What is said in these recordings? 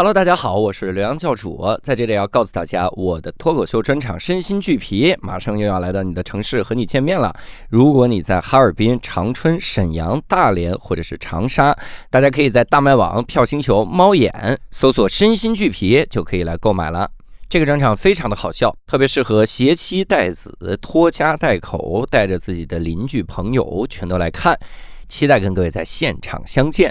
Hello，大家好，我是刘洋教主，在这里要告诉大家，我的脱口秀专场《身心俱疲》马上又要来到你的城市和你见面了。如果你在哈尔滨、长春、沈阳、大连或者是长沙，大家可以在大麦网、票星球、猫眼搜索“身心俱疲”就可以来购买了。这个专场非常的好笑，特别适合携妻带子、拖家带口，带着自己的邻居朋友全都来看。期待跟各位在现场相见。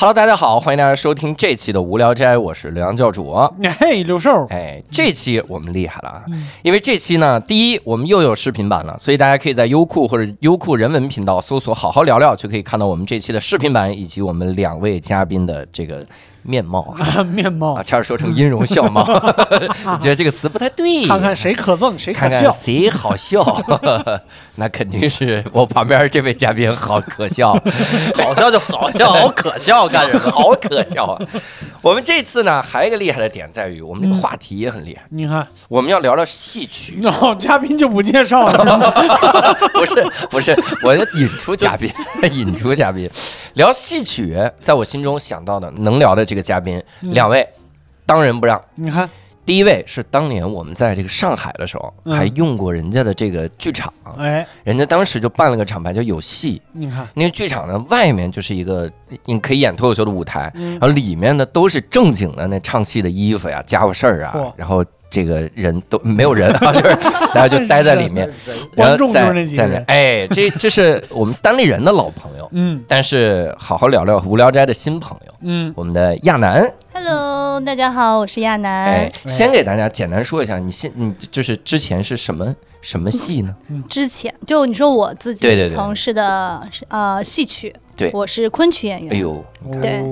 Hello，大家好，欢迎大家收听这期的无聊斋，我是刘洋教主。嘿，刘寿，哎，这期我们厉害了啊！因为这期呢，第一，我们又有视频版了，所以大家可以在优酷或者优酷人文频道搜索“好好聊聊”，就可以看到我们这期的视频版以及我们两位嘉宾的这个面貌啊。面貌。啊，，差点说成音容笑貌，我觉得这个词不太对。看看谁可憎，谁可看看笑。谁好笑，那肯定是我旁边这位嘉宾好可笑，好笑就好笑，好可笑，干什么？好可笑啊！我们这次呢，还有一个厉害的点在于，我们这个话题也很厉害，你看，我们要聊聊戏曲，嘉宾就不介绍了，不是不是，我要引出嘉宾，引出嘉宾，聊戏曲，在我心中想到的能聊的这个嘉宾，两位，当仁不让。你看，第一位是当年我们在这个上海的时候，嗯。还用过人家的这个剧场，哎，人家当时就办了个厂牌叫有戏，你看，那个剧场呢，外面就是一个你可以演脱口秀的舞台，嗯。然后里面呢都是正经的那唱戏的衣服呀、家伙事儿啊，然后这个人都没有人啊，就是大家就待在里面，然观众就后在是那几哎，这这是我们单立人的老朋友，嗯。但是好好聊聊无聊斋的新朋友，嗯，我们的亚楠，Hello，大家好，我是亚楠。哎，先给大家简单说一下，你现你就是之前是什么什么戏呢？之前就你说我自己从事的是呃戏曲，对。我是昆曲演员。哎，呦，对。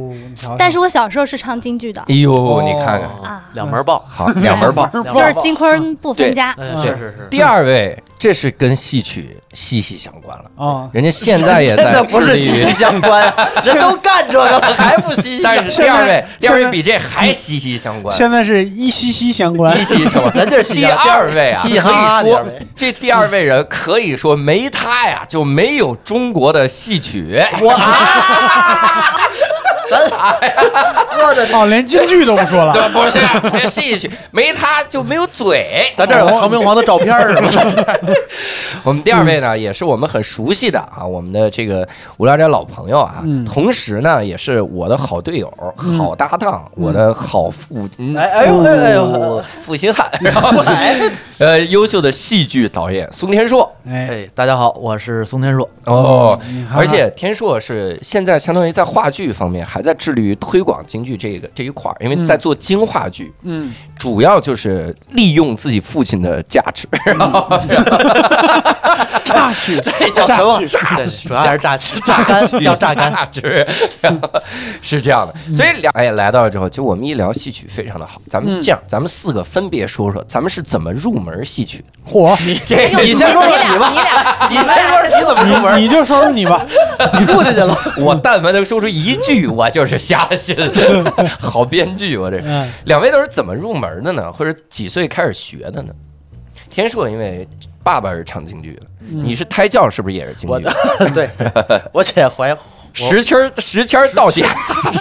但是我小时候是唱京剧的。哎呦，哦。你看看，啊，两门报，好，两门报。就是金昆不分家。是是是，第二位，这是跟戏曲息息相关了。啊，人家现在也在不是息息相关，人都干这个了，还不息息相但？是第二位，第二位比这还息息相关。现在是一息息相关息，息相关，咱这是第二位啊，可以说这第二位人可以说没他呀，就没有中国的戏曲。我啊，咱我的 哦，连京剧都不说了，对，不是这戏曲没他就没有嘴。咱这儿有唐明皇的照片儿啊，我们第二位呢，也是我们很熟悉的啊，我们的这个无聊斋老朋友啊，嗯同时呢，也是我的好队友、好搭档，我的好父，嗯哎哎呦哎呦父负心汉，然后呃，优秀的戏剧导演宋天硕哎，哎，大家好，我是宋天硕，哦，而且天硕是现在相当于在话剧方面还在致力于推广京剧这个这一块儿，因为在做京话剧，嗯，主要就是利用自己父亲的价值，榨取，这叫什么？榨取主要是榨取榨干，要榨干。榨值，是这样的。所以两哎来到了之后，就我们一聊戏曲非常的好。咱们这样，咱们四个分别说说，咱们是怎么入门戏曲的。嚯，这你先说说你你吧，俩，你先说说你怎么入门？你你就说说你吧，你入进去了，我但凡能说出一句，我就是瞎信。好编剧，我这嗯，两位都是怎么入门的呢？或者几岁开始学的呢？天硕因为爸爸是唱京剧的，你是胎教是不是也是京我剧的？对，我姐怀石签儿十签儿到甲，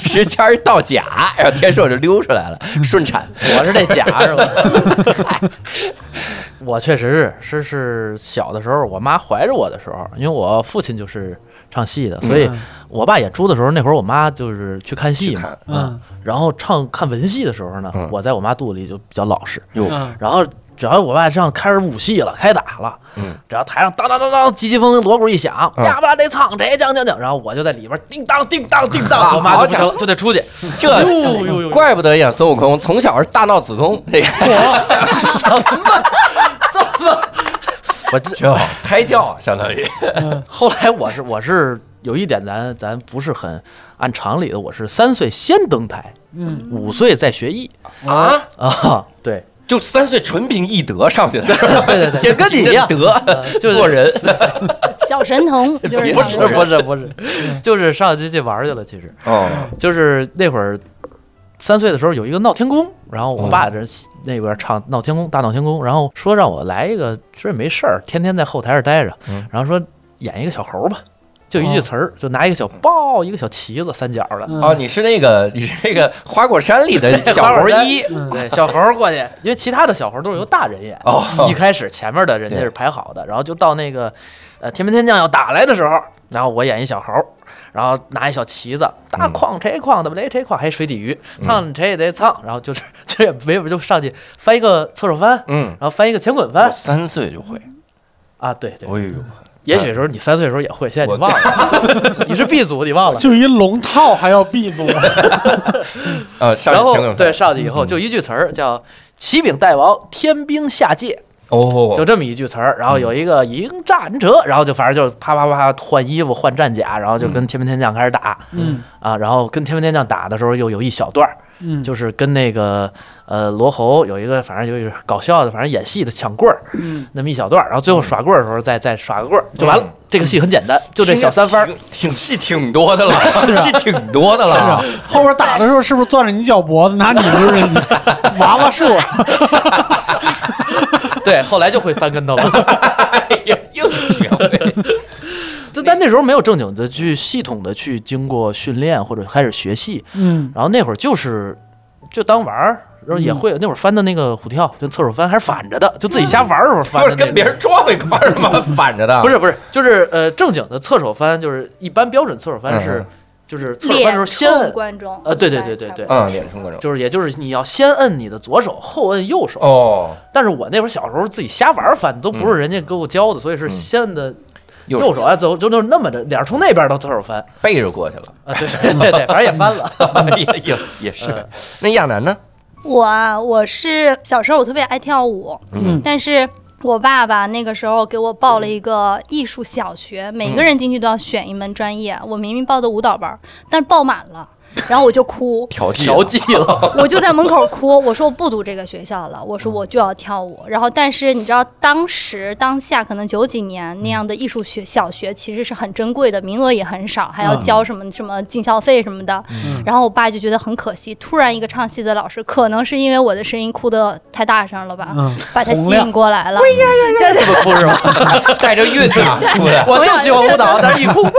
十签儿到甲，然后天硕就溜出来了，顺产。我是这甲是吧？我确实是是是小的时候，我妈怀着我的时候，因为我父亲就是唱戏的，所以嗯我爸演出的时候，那会儿我妈就是去看戏嘛嗯然后唱看文戏的时候呢嗯，我在我妈肚里就比较老实，嗯，然后。只要我爸上开始武戏了，开打了，嗯，只要台上当当当当，急急风风锣鼓一响，嗯。呀不拉得唱这将将将，然后我就在里边叮当叮当叮当，我妈就不行了，就得出去。这呦呦呦怪不得演孙悟空，从小是大闹子宫，这个 什么？这么？我这就胎教啊，相当于。后来我是我是有一点咱咱不是很按常理的，我是三岁先登台，嗯。五岁再学艺。啊，啊，对，就三岁纯凭艺德上去的，对对对。先跟你一样。德 就是做人。小神童就是不是不是不是，就是上街去玩去了。其实。哦，就是那会儿三岁的时候有一个闹天宫，然后我哦。爸这那边唱闹天宫大闹天宫，然后说让我来一个，说也没事儿，天天在后台上待着嗯，然后说演一个小猴吧。就一句词儿，就拿一个小抱一个小旗子，三角的，哦，你是那个你是那个花果山里的小猴一嗯对，小猴儿过去，因为其他的小猴儿都是由大人演。哦一开始前面的人家是排好的，然后就到那个呃天兵天将要打来的时候，然后我演一小猴儿，然后拿一小旗子，大嗯哐谁哐的雷谁矿，还有水底鱼，唱谁也得唱，然后就是 这也没有就上去翻一个侧手翻，嗯，然后翻一个前滚翻三岁就会，啊，对对，哎呦，也许时候你三岁的时候也会，现在你忘了，你是 B 组，你忘了。就一龙套还要 B 组，呃，然后对上去以后嗯。就一句词儿叫“启禀大王，天兵下界”，哦，就这么一句词儿，然后有一个迎战者，然后就反正就啪啪啪换衣服换战甲，然后就跟天兵天将开始打嗯啊，然后跟天兵天将打的时候又有一小段儿，嗯，就是跟那个呃罗侯有一个反正就是搞笑的，反正演戏的抢棍儿嗯那么一小段儿，然后最后耍棍儿的时候再再耍个棍儿就完了嗯。这个戏很简单，就这小三番儿。挺挺 戏挺多的了，戏挺多的了啊。后边打的时候是不是攥着你脚脖子，拿你就是你娃娃数？对，后来就会翻跟头了。哎呀，硬学会。就但那时候没有正经的去系统的去经过训练或者开始学戏，嗯然后那会儿就是就当玩儿，然后也会、那会儿翻的那个虎跳，就侧手翻还是反着的，就自己瞎玩儿的时候翻的、那个不是跟别人撞一块儿吗？反着的，不是不是，就是呃正经的侧手翻，就是一般标准侧手翻是、嗯就是侧手翻的时候先摁，观众呃对对对对对嗯，脸冲观众。就是也就是你要先摁你的左手，后摁右手。哦，但是我那会儿小时候自己瞎玩儿翻，都不是人家给我教的，所以是嗯先摁的右右手啊，走就就是那么着，脸儿冲那边都侧手翻背着过去了。啊，对对对对，反正也翻了。也也也是嗯。那亚楠呢？我啊，我是小时候我特别爱跳舞，嗯但是我爸爸那个时候给我报了一个艺术小学，每个人进去都要选一门专业。我明明报的舞蹈班，但是报满了，然后我就哭，调剂调剂了，我就在门口哭，我说我不读这个学校了，我说我就要跳舞。然后，但是你知道，当时当下可能九几年那样的艺术学小学其实是很珍贵的，名额也很少，还要交什么什么进校费什么的。然后我爸就觉得很可惜，突然一个唱戏的老师，可能是因为我的声音哭得太大声了吧，嗯，把他吸引过来了。对对这么哭是吗？带着韵啊，哭的。我就喜欢舞蹈，但是一哭，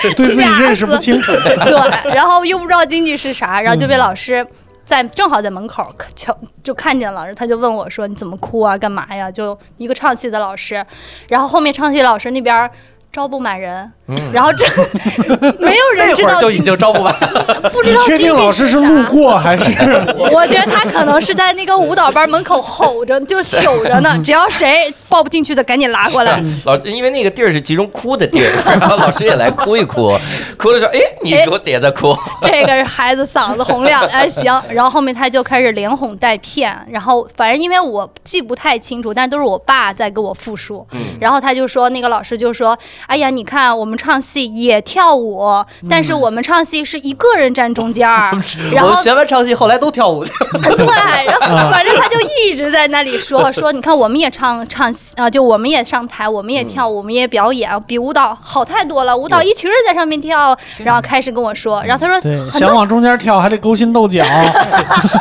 对自己认识不清楚，对，然后又不知道京剧是啥，然后就被老师在正好在门口瞧就看见了，他就问我说：“你怎么哭啊？干嘛呀？”就一个唱戏的老师，然后后面唱戏老师那边。招不满人，然后这 没有人知道就已经招不满。不知道你确定老师是路过还是？我觉得他可能是在那个舞蹈班门口吼着，就是吼着呢。只要谁报不进去的，赶紧拉过来。老因为那个地儿是集中哭的地儿，然后老师也来哭一哭，哭的时候，哎，你我也在哭，这个孩子嗓子洪亮，哎行，然后后面他就开始连哄带骗，然后反正因为我记不太清楚，但都是我爸在给我复述，嗯。然后他就说那个老师就说，哎呀，你看我们唱戏也跳舞，但是我们唱戏是一个人站中间儿，然后学完唱戏，后来都跳舞去。对，然后 反正他就一直在那里说说，你看我们也唱唱戏啊、就我们也上台，我们也跳舞，我们也表演，比舞蹈好太多了。舞蹈一群人在上面跳，然后开始跟我说，然后他说想往中间跳还得勾心斗角，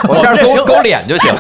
我这儿勾勾脸就行。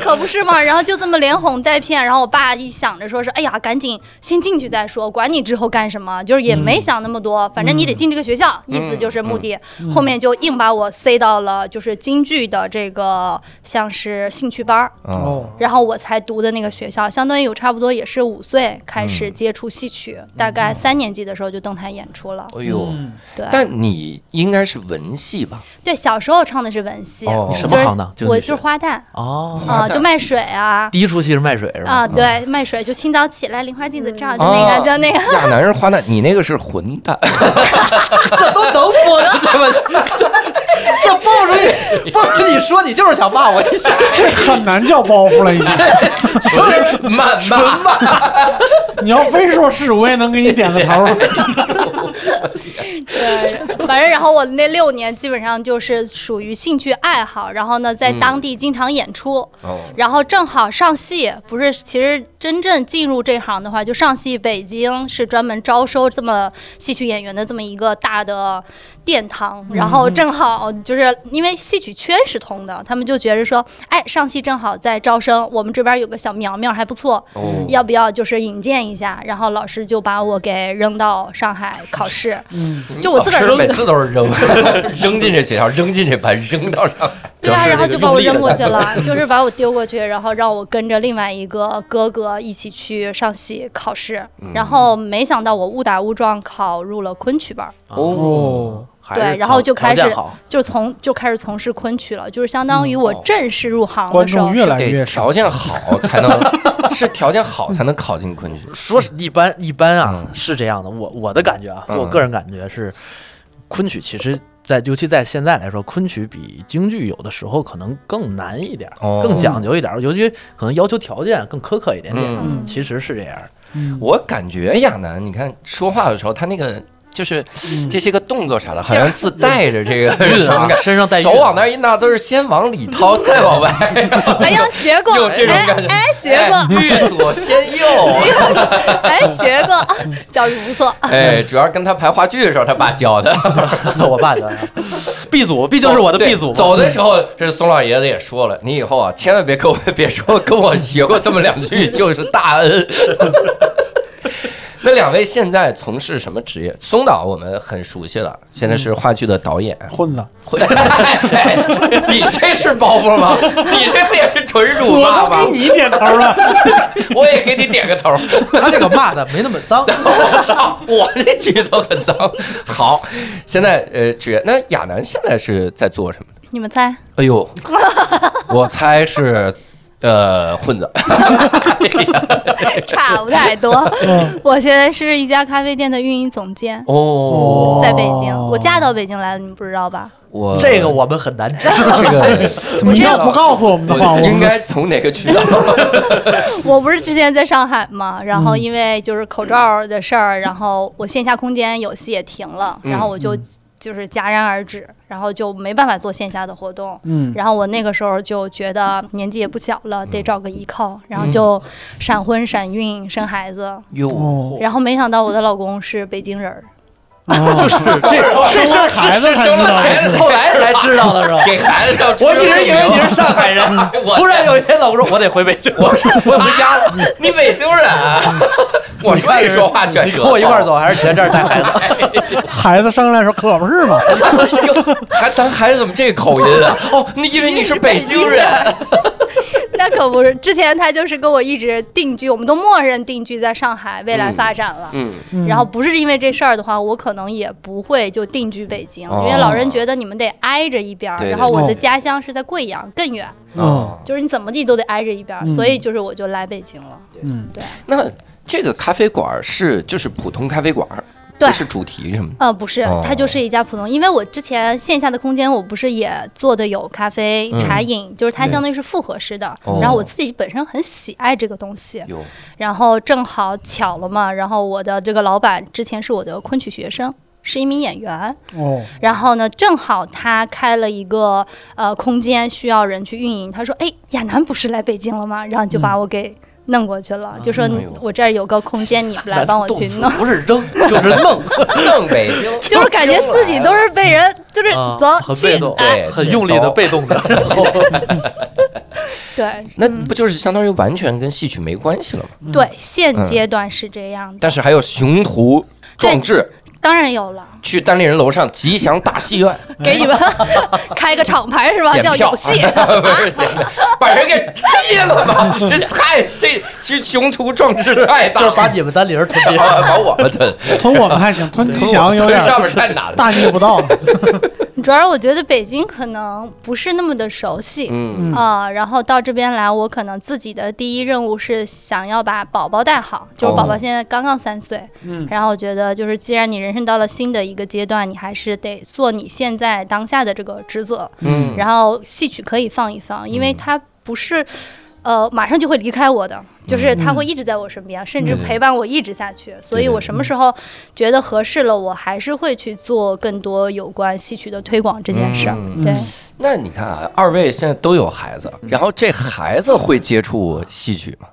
可不是嘛，然后就这么连哄带骗，然后我爸一想着说是，哎呀，赶紧先进去再说，管你之后干什么，就是也没想那么多，反正你得进这个学校，意思就是目的。后面就硬把我塞到了就是京剧的这个像是兴趣班儿。哦，然后我才读的那个学校，相当于有差不多也是五岁开始接触戏曲，大概三年级的时候就登台演出了。哎呦，嗯对，但你应该是文戏吧？对，小时候唱的是文戏，哦什就是么行当？经济学我就是花旦哦，就卖水啊。第一出戏是卖水是吧？啊，对，卖水就清早起来，菱花镜子照，就哦那个，就那个，亚男是花旦，你那个是混蛋。这都能播出去吗？这这播出去，播出去你说你就是想骂我一下，这很难叫包袱了已经。就是慢慢你要非说是，我也能给你点个头。对，反正然后我那六年基本上就是属于兴趣爱好，然后呢在当地经常演出，哦，然后正好上戏，不是，其实真正进入这行的话，就上戏北京是专门招收这么戏曲演员的这么一个大的殿堂，然后正好就是因为戏曲圈是通的，他们就觉着说，哎，上戏正好在招生，我们这边有个小苗苗还不错，哦要不要就是引荐一下？然后老师就把我给扔到上海考试，嗯，就我自个儿每，次都是扔 扔进这学校，扔进这班，扔到上海。对啊，然后就把我扔过去了，就是把我丢过去，然后让我跟着另外一个哥哥一起去上戏考试，嗯然后没想到我误打误撞考入了昆曲班儿，哦，对然后就开始就从就开始从事昆曲了，就是相当于我哦正式入行观众越的时候越，来越条。件好才能，是条件好才能考进昆曲。说是一般一般啊，嗯是这样的。我我的感觉啊，嗯就我个人感觉是，昆曲其实在尤其在现在来说，昆曲比京剧有的时候可能更难一点，哦更讲究一点，尤其可能要求条件更苛刻一点点。嗯其实是这样。我感觉亚楠，你看说话的时候，他那个就是这些个动作啥的，好像自带着这个韵什么啊感，身上带手往那儿，一拿，都是先往里掏，再往外，哎呀，学过，有这种感觉。哎，哎学过，哎欲左先右。哎，学过，教育不错。哎，主要是跟他排话剧的时候，他爸教的。我爸的 B 组，毕竟是我的 B 组。走的时候，这宋老爷子也说了，你以后啊，千万别跟我别说跟我学过这么两句，就是大恩。那两位现在从事什么职业？松岛我们很熟悉了，现在是话剧的导演。混子，你这是包袱吗？你这也是纯辱骂吗都给？你点头了。我也给你点个头。他这个骂的没那么脏。我这句都很脏。好，现在呃，职业那亚楠现在是在做什么？你们猜？哎呦，我猜是呃混子。差不太多。我现在是一家咖啡店的运营总监，哦，在北京。我嫁到北京来了，你们不知道吧？我这个我们很难知道。这个怎么要不告诉我们的话，应该从哪个渠道？我不是之前在上海嘛，然后因为就是口罩的事儿，然后我线下空间有戏也停了，嗯然后我就就是戛然而止，然后就没办法做线下的活动。嗯，然后我那个时候就觉得年纪也不小了，嗯得找个依靠，然后就闪婚闪孕生孩子，然后没想到我的老公是北京人儿，就是这生了孩子才知道的。后来才知道的是吧？给孩子上，我一直以为你是上海人，我突然有一天老吴说我得回北京，我我回家了，你北京人啊？我说你说话卷舌，你跟我一块儿走还是你在这儿带孩子？孩子生下来时候可不是嘛，还咱孩子怎么这口音啊？哦，那因为你是北京人，那可不是，之前他就是跟我一直定居，我们都默认定居在上海，未来发展了。嗯，然后不是因为这事儿的话，我可能也不会就定居北京，哦因为老人觉得你们得挨着一边儿，然后我的家乡是在贵阳，更远，哦，就是你怎么地都得挨着一边儿，嗯所以就是我就来北京了。嗯，对，那这个咖啡馆是就是普通咖啡馆，对是主题什么的。呃，不是哦，它就是一家普通，因为我之前线下的空间，我不是也做的有咖啡、嗯茶饮，就是它相当于是复合式的。哦然后我自己本身很喜爱这个东西，有然后正好巧了嘛，然后我的这个老板之前是我的昆曲学生。是一名演员，哦，然后呢，正好他开了一个呃空间，需要人去运营。他说：“哎，亚楠不是来北京了吗？”然后就把我给弄过去了，就说我这儿有个空间，你们来帮我去弄。不是扔就是弄，弄北京，就是感觉自己都是被人，就是啊走很被动，哎对很用力的被动的。对。那不就是相当于完全跟戏曲没关系了吗？对，现阶段是这样的，但是还有雄图壮志，当然有了，去单立人楼上吉祥大戏院 给你们 开个厂牌是吧？叫检票，有戏。不是把人给踢了吧？这太这这雄图壮志太大，就是把你们单立人吞并。把把我们吞吞我们还行，吞吉祥有点上面太难了。大逆不道。主要是我觉得北京可能不是那么的熟悉。嗯啊、然后到这边来，我可能自己的第一任务是想要把宝宝带好，就是宝宝现在刚刚三岁，嗯然后我觉得就是既然你人生到了新的一个阶段，你还是得做你现在当下的这个职责，嗯，然后戏曲可以放一放，因为它不是。呃，马上就会离开我的，就是他会一直在我身边，甚至嗯陪伴我一直下去。所以我什么时候觉得合适了，我还是会去做更多有关戏曲的推广这件事儿。嗯对，那你看啊，二位现在都有孩子，然后这孩子会接触戏曲吗？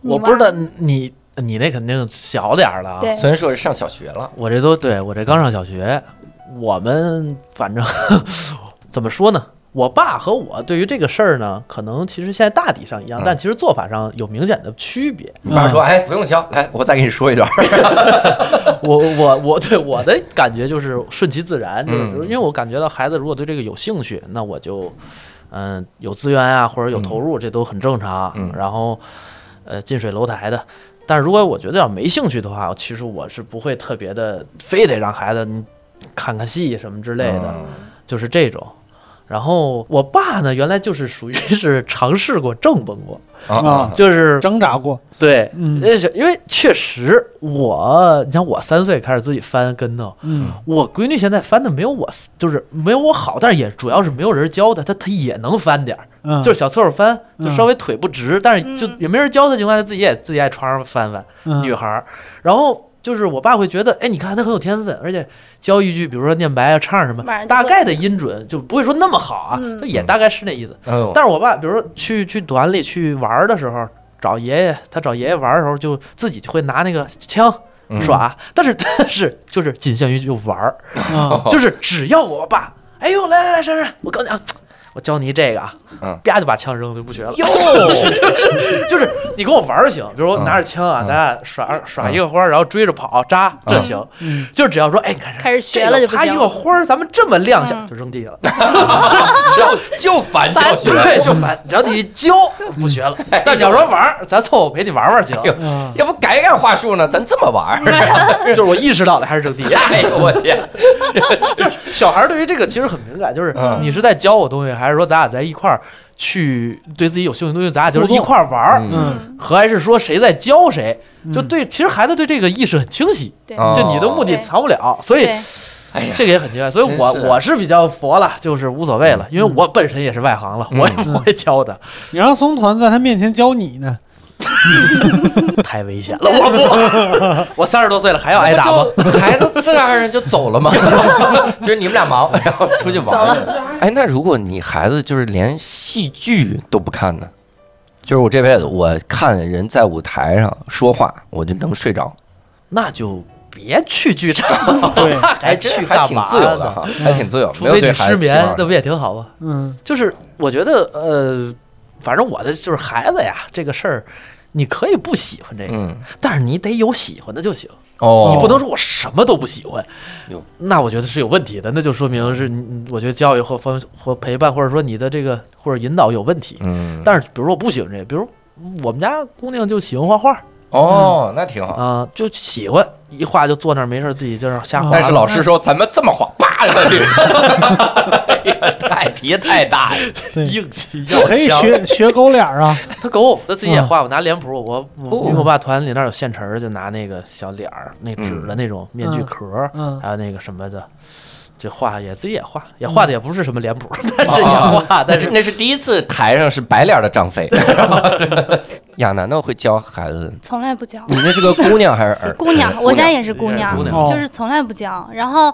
我不知道你你那肯定小点儿了啊。对虽然说是上小学了，我这都对我这刚上小学，我们反正 怎么说呢？我爸和我对于这个事儿呢，可能其实现在大体上一样嗯，但其实做法上有明显的区别。你爸说：“哎，不用教，哎，我再给你说一段。我我我对我的感觉就是顺其自然，就是嗯因为我感觉到孩子如果对这个有兴趣，那我就嗯有资源啊或者有投入，这都很正常。嗯然后呃近水楼台的。但是如果我觉得要没兴趣的话，其实我是不会特别的，非得让孩子你看看戏什么之”类的。嗯就是这种。然后我爸呢，原来就是属于是尝试过正崩过，啊就是挣扎过，对，因为确实我，你像我三岁开始自己翻跟头，嗯。我闺女现在翻的没有我，就是没有我好，但是也主要是没有人教她，她她也能翻点儿，嗯，就是小侧手翻，就嗯稍微腿不直，但是就嗯。也没人教的情况下，自己也自己在床上翻翻。嗯。女孩儿，然后就是我爸会觉得，哎，你看他很有天分，而且教一句，比如说念白啊、唱什么大概的音准就不会说那么好啊，嗯就也大概是那意思。嗯，但是我爸，比如说去去团里去玩儿的时候，找爷爷，他找爷爷玩儿的时候，就自己就会拿那个枪嗯耍，但是但是就是仅限于就玩儿，啊就是只要我爸，哎呦，来来来，珊珊，我告诉你啊。我教你这个啊，嗯啪就把枪扔了，就不学了。哟，就 是就是你跟我玩儿行，比如我拿着枪啊，嗯咱俩耍耍一个花儿，然后追着跑扎，这行。嗯就只要说，哎，你看开始学了就不啪一个花儿，咱们这么亮相，嗯就扔地下了。就就烦教学，对，就烦，只要你教不学了。但你要说玩儿，咱凑合陪你玩玩行。要不改改话术呢？咱这么玩儿？就是我意识到的还是扔地下。哎呦我天！就是小孩对于这个其实很敏感，就是嗯你是在教我东西，还是说咱俩在一块儿去对自己有兴趣的东西，咱俩就是一块儿玩儿，嗯嗯和还是说谁在教谁？就嗯对，其实孩子对这个意识很清晰，就你的目的藏不了，所以对哎呀，这个也很奇怪。所以我是我是比较佛了，就是无所谓了，因为我本身也是外行了，嗯我也不会教的，你让松团在他面前教你呢，太危险了，我不，我三十多岁了还要挨打吗？孩子自然而然就走了嘛？就是你们俩忙，然后出去玩了。哎，那如果你孩子就是连戏剧都不看呢？就是我这辈子我看人在舞台上说话，我就能睡着，那就别去剧场，对还去还挺自由的？哈，还挺自由，除非你没有对孩失眠，那不也挺好吗？嗯就是我觉得，呃，反正我的就是孩子呀，这个事儿，你可以不喜欢这个，嗯。但是你得有喜欢的就行，哦，你不能说我什么都不喜欢，那我觉得是有问题的，那就说明是你，你我觉得教育或方或陪伴，或者说你的这个或者引导有问题。嗯，但是比如说我不喜欢这个，比如嗯我们家姑娘就喜欢画画哦，那挺好。啊、就喜欢一画就坐那儿没事儿自己就是瞎画。但是老师说咱们这么画，叭 太题太大了。对，硬气要可以强学学狗脸儿啊，他狗，他自己也嗯。画，我拿脸谱，我因为我爸团里那儿有现成儿，就拿那个小脸儿，那纸的那种面具壳还有那个什么的，就画也自己也画，也画的也不是什么脸谱，但是也画，那但是是那是第一次台上是白脸的张飞。亚楠呢会教孩子，从来不教。你那是个姑娘还是儿？姑娘，我家也是姑娘，姑娘哦就是从来不教。然后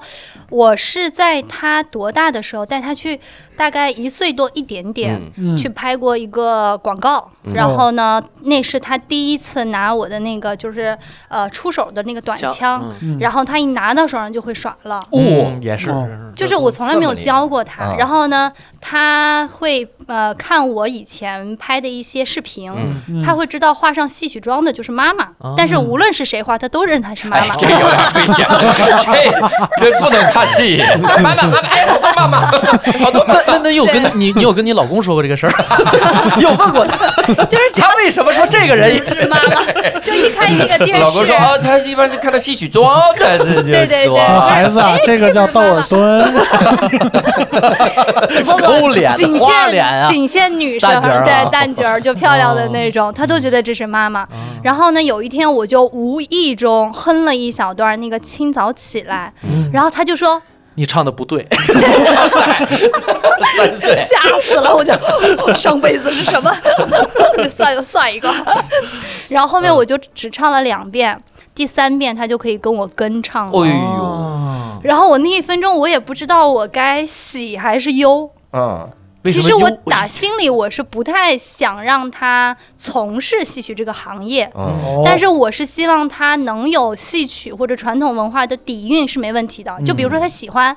我是在他多大的时候带他去，大概一岁多一点点。去拍过一个广告，嗯然后呢，那是他第一次拿我的那个就是呃出手的那个短枪，然后他一拿到手上就会耍了。哦也是哦，就是我从来没有教过她，这么厉害。啊。然后呢，他会呃看我以前拍的一些视频，嗯。嗯。她会知道画上戏曲妆的就是妈妈，哦但是无论是谁画，他都认她是妈妈。哎这有点危险，这这不能看戏。妈妈 妈妈，哎，好多妈妈，好多妈那那那你有跟你你有跟你老公说过这个事儿？有问过他，就是这他为什么说这个人？也是妈妈，就一看那个电视，老公说哦，他一般是看到戏曲妆，但是就 对对说。对。孩子啊，这个叫窦尔敦，不不抠脸仅限花脸啊。仅限女生，对蛋卷儿就漂亮的那种，他都觉得这是妈妈。啊然后呢，有一天我就无意中哼了一小段那个清早起来，嗯。然后他就说。你唱的不对，三岁，吓死了！我就上辈子是什么？算又算一个。然后后面我就只唱了两遍，第三遍他就可以跟我跟唱了。哎呦，哦然后我那一分钟我也不知道我该喜还是忧。嗯，其实我打心里我是不太想让他从事戏曲这个行业，但是我是希望他能有戏曲或者传统文化的底蕴是没问题的。就比如说他喜欢，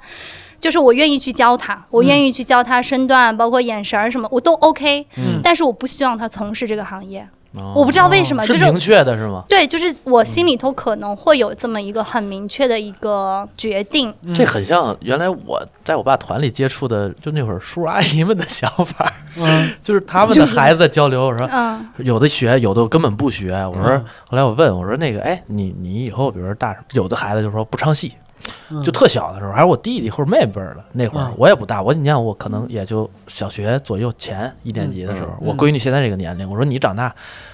就是我愿意去教他，我愿意去教他身段，包括眼神儿什么，我都 OK。嗯但是我不希望他从事这个行业，哦我不知道为什么，就是是明确的是吗？对，就是我心里头可能会有这么一个很明确的一个决定。嗯这很像原来我在我爸团里接触的，就那会儿叔叔阿姨们的想法，嗯就是他们 的孩子交流，我说嗯有的学，有的根本不学。我说，嗯后来我问我说那个，哎，你你以后比如说大，有的孩子就说不唱戏，嗯就特小的时候，还是我弟弟或者妹妹辈儿的那会儿嗯，我也不大，我你看我可能也就小学左右前一年级的时候，嗯我闺女现在这个年龄，我说你长大，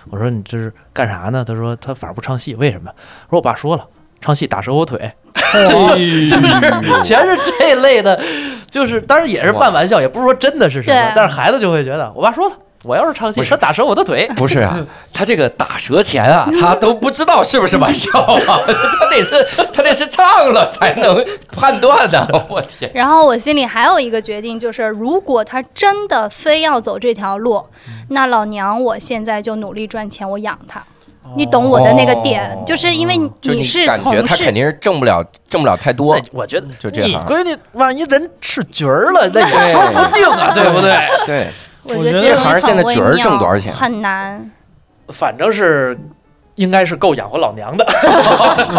我说你这是干啥呢？她说她反而不唱戏，为什么？我说我爸说了。唱戏打折我腿，全是这类的，就是当然也是半玩笑，也不是说真的是什么，但是孩子就会觉得，我爸说了，我要是唱戏，不是。他打折我的腿，不是啊，他这个打折前啊，他都不知道是不是玩笑啊，他得是他得是唱了才能判断的。我天，然后我心里还有一个决定，就是如果他真的非要走这条路，那老娘我现在就努力赚钱，我养他。你懂我的那个点，哦。就是因为你是感觉从事。他肯定是挣不了挣不了太多，我觉得就这样。你闺女万一人是角儿了，那也对。说不定啊，对不对？对，我我觉得这行现在角儿挣多少钱很难。反正是应该是够养活老娘的。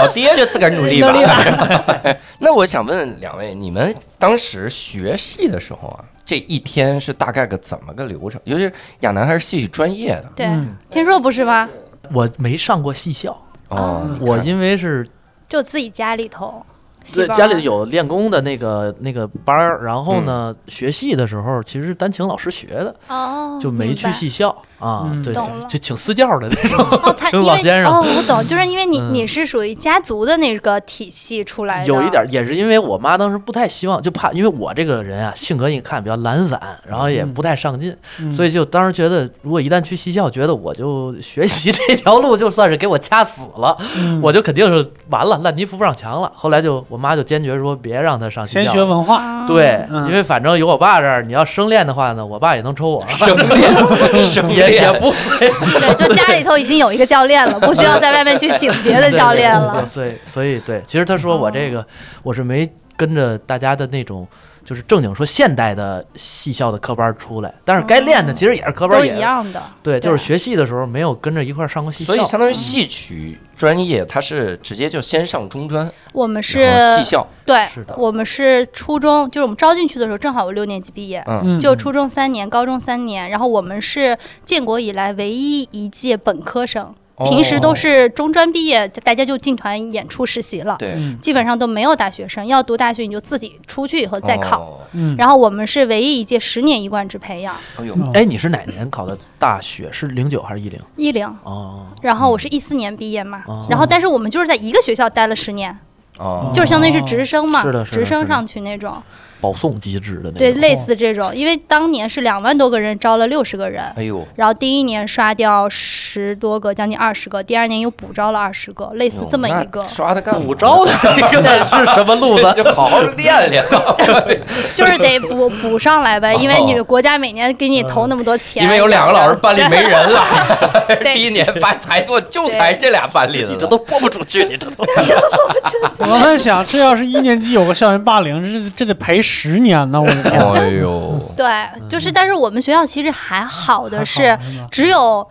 老爹就自个儿努力吧。努力吧 那我想问两位，你们当时学戏的时候啊，这一天是大概个怎么个流程？尤其是亚楠还是戏曲专业的对，嗯天硕不是吗？我没上过戏校，哦，我因为是就自己家里头，在家里有练功的那个那个班儿，然后呢，学戏的时候其实是单请老师学的，哦，就没去戏校啊嗯，对，就请私教的那种，哦，他 请因为老先生。哦，我懂，就是因为你嗯。你是属于家族的那个体系出来的，有一点也是因为我妈当时不太希望，就怕因为我这个人啊性格你看比较懒散，然后也不太上进，嗯。所以就当时觉得如果一旦去戏校，觉得我就学习这条路就算是给我掐死了，嗯。我就肯定是完了，烂泥扶不上墙了。后来就我妈就坚决说别让他上戏先校。学文化，啊。对，嗯。因为反正有我爸这儿，你要生练的话呢，我爸也能抽我，生练，生也也，不会 对，就家里头已经有一个教练了，不需要在外面去请别的教练对对对了。所以所以对，其实他说我这个我是没跟着大家的那种。就是正经说现代的戏校的科班出来，但是该练的其实也是科班，都也一样的，对，对。就是学戏的时候没有跟着一块儿上过戏校，所以相当于戏曲专业，它是直接就先上中专，我们是戏校，对是的，我们是初中，就是我们招进去的时候，正好我六年级毕业，就初中三年，高中三年，然后我们是建国以来唯一一届本科生，平时都哦是中专毕业，大家就进团演出实习了，对，嗯。基本上都没有大学生。要读大学，你就自己出去以后再考。然后我们是唯一一届十年一贯制培养，哎呦，嗯哎，你是哪年考的？大学？是零九还是一零？一零。哦，然后我是一四年毕业嘛，哦。然后但是我们就是在一个学校待了十年，哦，就是相当于是直升嘛，直升上去那种，保送机制的那种。对，类似这种。因为当年是两万多个人招了六十个人，哎呦，然后第一年刷掉十多个，将近二十个，第二年又补招了二十个，类似这么一个。那，刷的干补招的那个是什么路子？就好好练练，就是得补补上来呗，因为你国家每年给你投那么多钱，因为有两个老师班里没人了，第一年发才多，就才这俩班里的，你这都播不出去，你这都。我在想，这要是一年级有个校园霸凌，这这得赔十年呢！我 的天，哎呦，对，就是，但是我们学校其实还好的是只有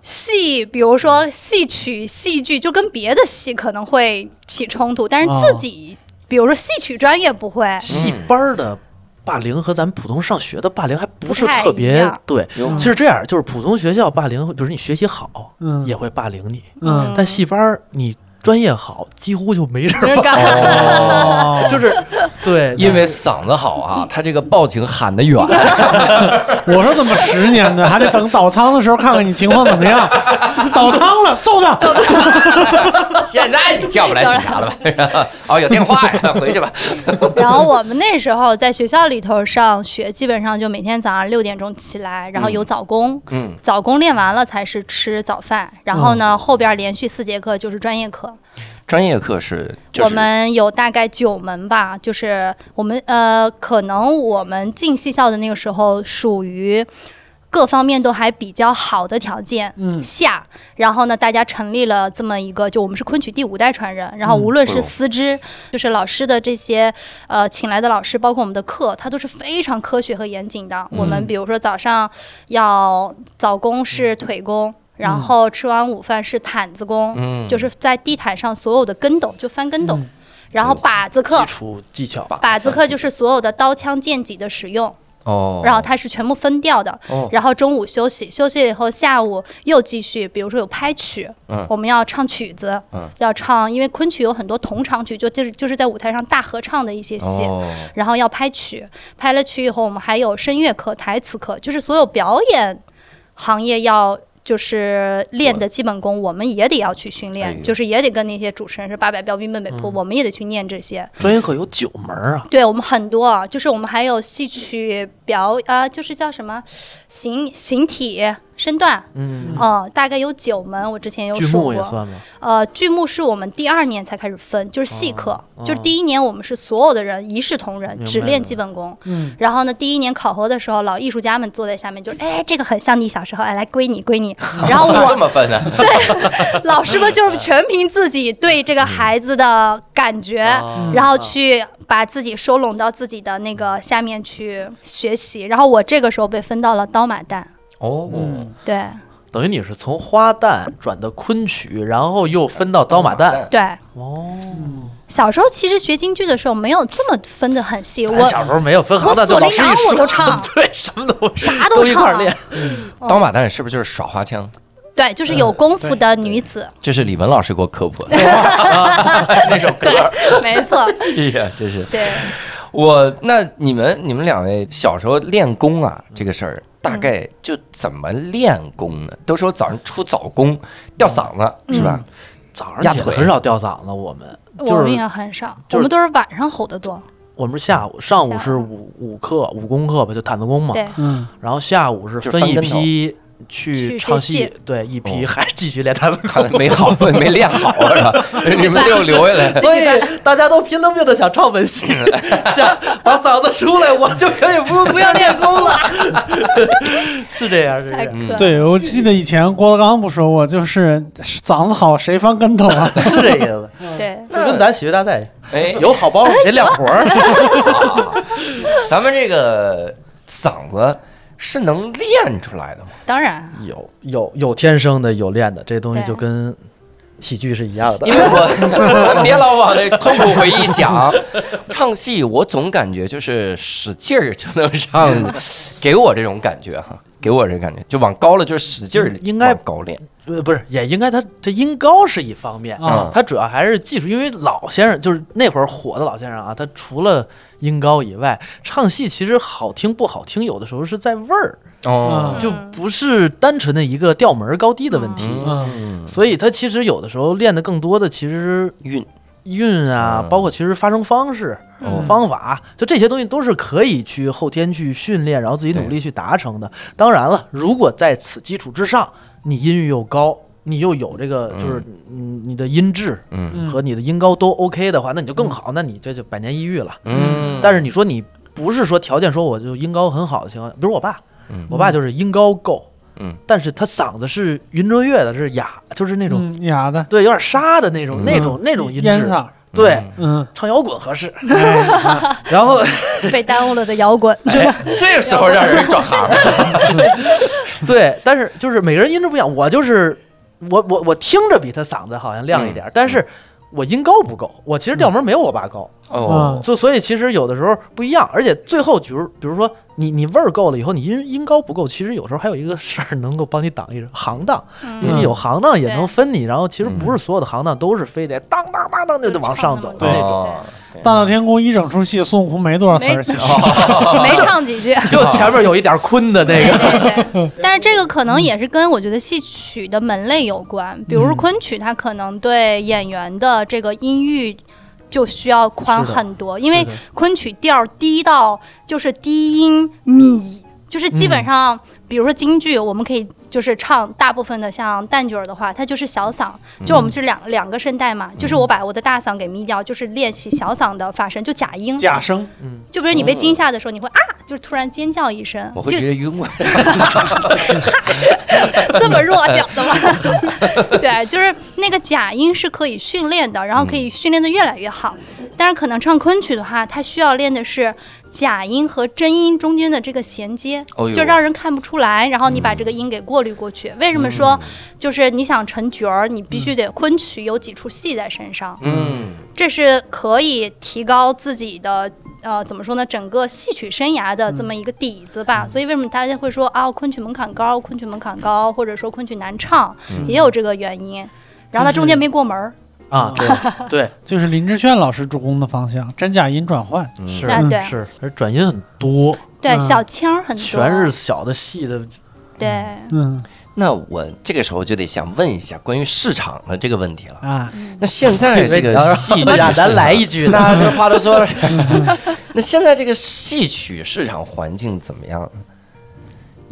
戏，比如说戏曲、戏剧，就跟别的戏可能会起冲突，但是自己，比如说戏曲专业不会。戏班儿的霸凌和咱们普通上学的霸凌还不是特别对。其实这样，就是普通学校霸凌，比如你学习好，嗯。也会霸凌你，嗯。但戏班儿你专业好，几乎就没人干哦，就是对，因为嗓子好啊，他这个报警喊得远。我说怎么十年呢？还得等倒仓的时候看看你情况怎么样。倒仓了，揍他！现在你叫不来警察了吧？哦，有电话呀，回去吧。然后我们那时候在学校里头上学，基本上就每天早上六点钟起来，然后有早功，嗯，早功练完了才是吃早饭，然后呢后边连续四节课就是专业课。专业课是，就我们有大概九门吧，就是我们呃，可能我们进戏校的那个时候属于。各方面都还比较好的条件嗯下，然后呢，大家成立了这么一个，就我们是昆曲第五代传人，然后无论是师资，就是老师的这些呃请来的老师，包括我们的课，它都是非常科学和严谨的。我们比如说早上要早功是腿功，然后吃完午饭是毯子功，嗯就是在地毯上所有的跟斗就翻跟斗，嗯然后靶子课基。础技巧吧。靶子课就是所有的刀枪剑戟的使用，哦，然后它是全部分掉的。哦然后中午休息，休息以后下午又继续，比如说有拍曲，嗯我们要唱曲子，嗯要唱，因为昆曲有很多同场曲，就就是就是在舞台上大合唱的一些戏。哦，然后要拍曲，拍了曲以后，我们还有声乐课、台词课，就是所有表演行业要就是练的基本功，我们也得要去训练，就是也得跟那些主持人是八百标兵奔北坡，嗯。我们也得去念这些。专业课有九门啊，对我们很多啊，就是我们还有戏曲表啊、就是叫什么形形体身段，嗯，呃，大概有九门，我之前有剧数过。目算吗？呃，剧目是我们第二年才开始分，就是戏课，就是第一年我们是所有的人一视同仁，只练基本功。嗯，然后呢，第一年考核的时候，老艺术家们坐在下面就，哎，这个很像你小时候，哎，来归你归你。然后这我么分 呢？老师们就是全凭自己对这个孩子的感觉，啊然后去把自己收拢到自己的那个下面去学习。然后我这个时候被分到了刀马旦，哦，对等于你是从花旦转的昆曲，然后又分到刀马旦。对。哦，小时候其实学京剧的时候没有这么分的很细，我小时候没有分行我当，就锁麟囊老师一说我都唱 对，什么都啥都一唱啊块儿练。刀马旦是不是就是耍花枪？对，就是有功夫的女子，这是李文老师给我科普的。那首歌对，没错，哎呀，真是对。我。那你们你们两位小时候练功啊，这个事儿大概就怎么练功呢？都说早上出早功吊嗓子是吧？早上起来压腿。很少吊嗓子，我们。就是我们也很少，我们都是晚上吼得多。我们是下午，上午是五五课、五功课吧，就毯子功嘛。对，嗯，然后下午是分一批去去唱戏，对，一批哦还继续练他们看功。来没好 没练好是吧？你们没有留下来。所以大家都拼了命的想唱本戏，想把嗓子出来，我就可以不用不要练功了，是这样，是这太样，对，我记得以前郭德纲不说过，就是嗓子好谁翻跟头啊？是这意思。对。就跟咱喜剧大赛哎，有好包袱谁亮活儿，咱们这个嗓子是能练出来的吗？当然，有有有天生的，有练的，这东西就跟喜剧是一样的因。为我咱 别老往那痛苦回忆想，唱戏我总感觉就是使劲儿就能上，给我这种感觉哈，给我这感觉就往高了就是使劲儿，应该往高练。呃，不是，也应该他这音高是一方面啊他主要还是技术，因为老先生就是那会儿火的老先生啊，他除了音高以外，唱戏其实好听不好听，有的时候是在味儿，哦，就不是单纯的一个调门儿高低的问题。嗯，所以他其实有的时候练的更多的其实韵韵啊，嗯包括其实发声方式、嗯方法，就这些东西都是可以去后天去训练，然后自己努力去达成的。当然了，如果在此基础之上，你音域又高，你又有这个就是嗯你的音质嗯。嗯。和你的音高都 OK 的话，那你就更好，那你这就百年一遇了。嗯，但是你说你不是说条件说我就音高很好的情况下，比如我爸，嗯。我爸就是音高够，嗯，但是他嗓子是云遮月的，是哑，就是那种、嗯哑的。对有点沙的那种、嗯。那种那种音质，烟嗓，对。嗯嗯，唱摇滚合适，哎 然后 被耽误了的摇滚，这这个时候让人转行，对，但是就是每个人音质不一样，我就是我我我听着比他嗓子好像亮一点，但是我音高不够，我其实调门没有我爸高，哦，所所以其实有的时候不一样，而且最后比如比如说你你味儿够了以后，你音音高不够，其实有时候还有一个事儿能够帮你挡一行当，因为有行当也能分你，然后其实不是所有的行当都是非得当当当当就得往上走的那种。哦大闹天宫一整出戏，孙悟空没多少词儿，没 唱几句。就前面有一点昆的那个，但是这个可能也是跟我觉得戏曲的门类有关，比如说昆曲，它可能对演员的这个音域就需要宽很多，因为昆曲调儿低到就是低音米，就是基本上，比如说京剧，我们可以就是唱大部分的像旦角儿的话，它就是小嗓，就我们是两两个声带嘛，就是我把我的大嗓给眯掉，就是练习小嗓的发声，就假音。假声，嗯就比如你被惊吓的时候，你会啊，就是突然尖叫一声，我会直接晕过去。这么弱小的吗？对，就是那个假音是可以训练的，然后可以训练的越来越好。但是可能唱昆曲的话，它需要练的是假音和真音中间的这个衔接，哦就让人看不出来，然后你把这个音给过滤过去。为什么说就是你想成角儿，你必须得昆曲有几出戏在身上，嗯，这是可以提高自己的。呃，怎么说呢？整个戏曲生涯的这么一个底子吧，所以为什么大家会说啊，昆曲门槛高，昆曲门槛高，或者说昆曲难唱，也有这个原因。然后它中间没过门儿，啊，对 对。就是林志炫老师主攻的方向，真假音转换。是。啊对。是，而转音很多，对，嗯。小腔儿很多，全是小的细的，对，嗯。那我这个时候就得想问一下关于市场的这个问题了。啊，那现在 这个戏剧，咱来一句呢，那这话都说了，那现在这个戏曲市场环境怎么样？呢？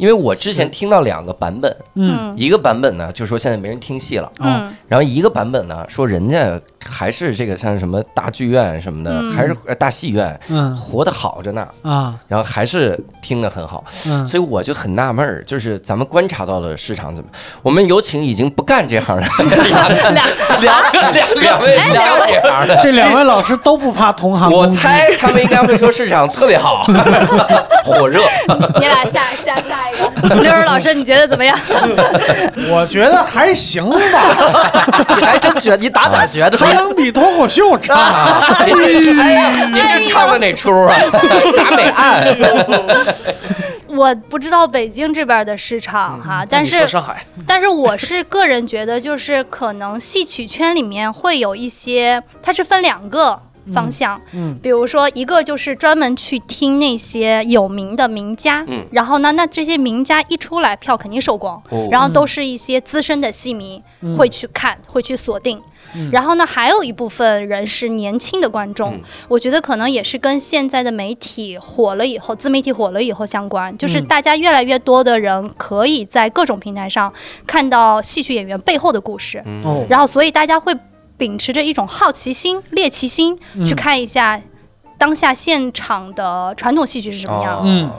因为我之前听到两个版本，嗯。一个版本呢就说现在没人听戏了，嗯。然后一个版本呢说人家还是这个像什么大剧院什么的，嗯。还是呃大戏院嗯。活得好着呢，啊。然后还是听得很好，嗯，所以我就很纳闷儿，就是咱们观察到的市场怎么？我们有请已经不干这行的 两两个两两位。两位这行的，这两位老师都不怕同行我攻击。猜他们应该会说市场特别好，火热。你俩下下下一个，刘儿老师，你觉得怎么样？我觉得还行吧，你还真觉得你打哪觉得？还能比脱口秀差。哎呀，您这唱的哪出啊？铡美案。我不知道北京这边的市场哈，但是上海但是我是个人觉得，就是可能戏曲圈里面会有一些，它是分两个方向，嗯。比如说一个就是专门去听那些有名的名家，嗯。然后呢，那这些名家一出来，票肯定售光，哦。然后都是一些资深的戏迷、嗯。会去看，会去锁定。嗯。然后呢，还有一部分人是年轻的观众，嗯。我觉得可能也是跟现在的媒体火了以后，自媒体火了以后相关，就是嗯。大家越来越多的人可以在各种平台上看到戏曲演员背后的故事，哦，然后所以大家会秉持着一种好奇心、猎奇心嗯去看一下当下现场的传统戏曲是什么样，哦嗯。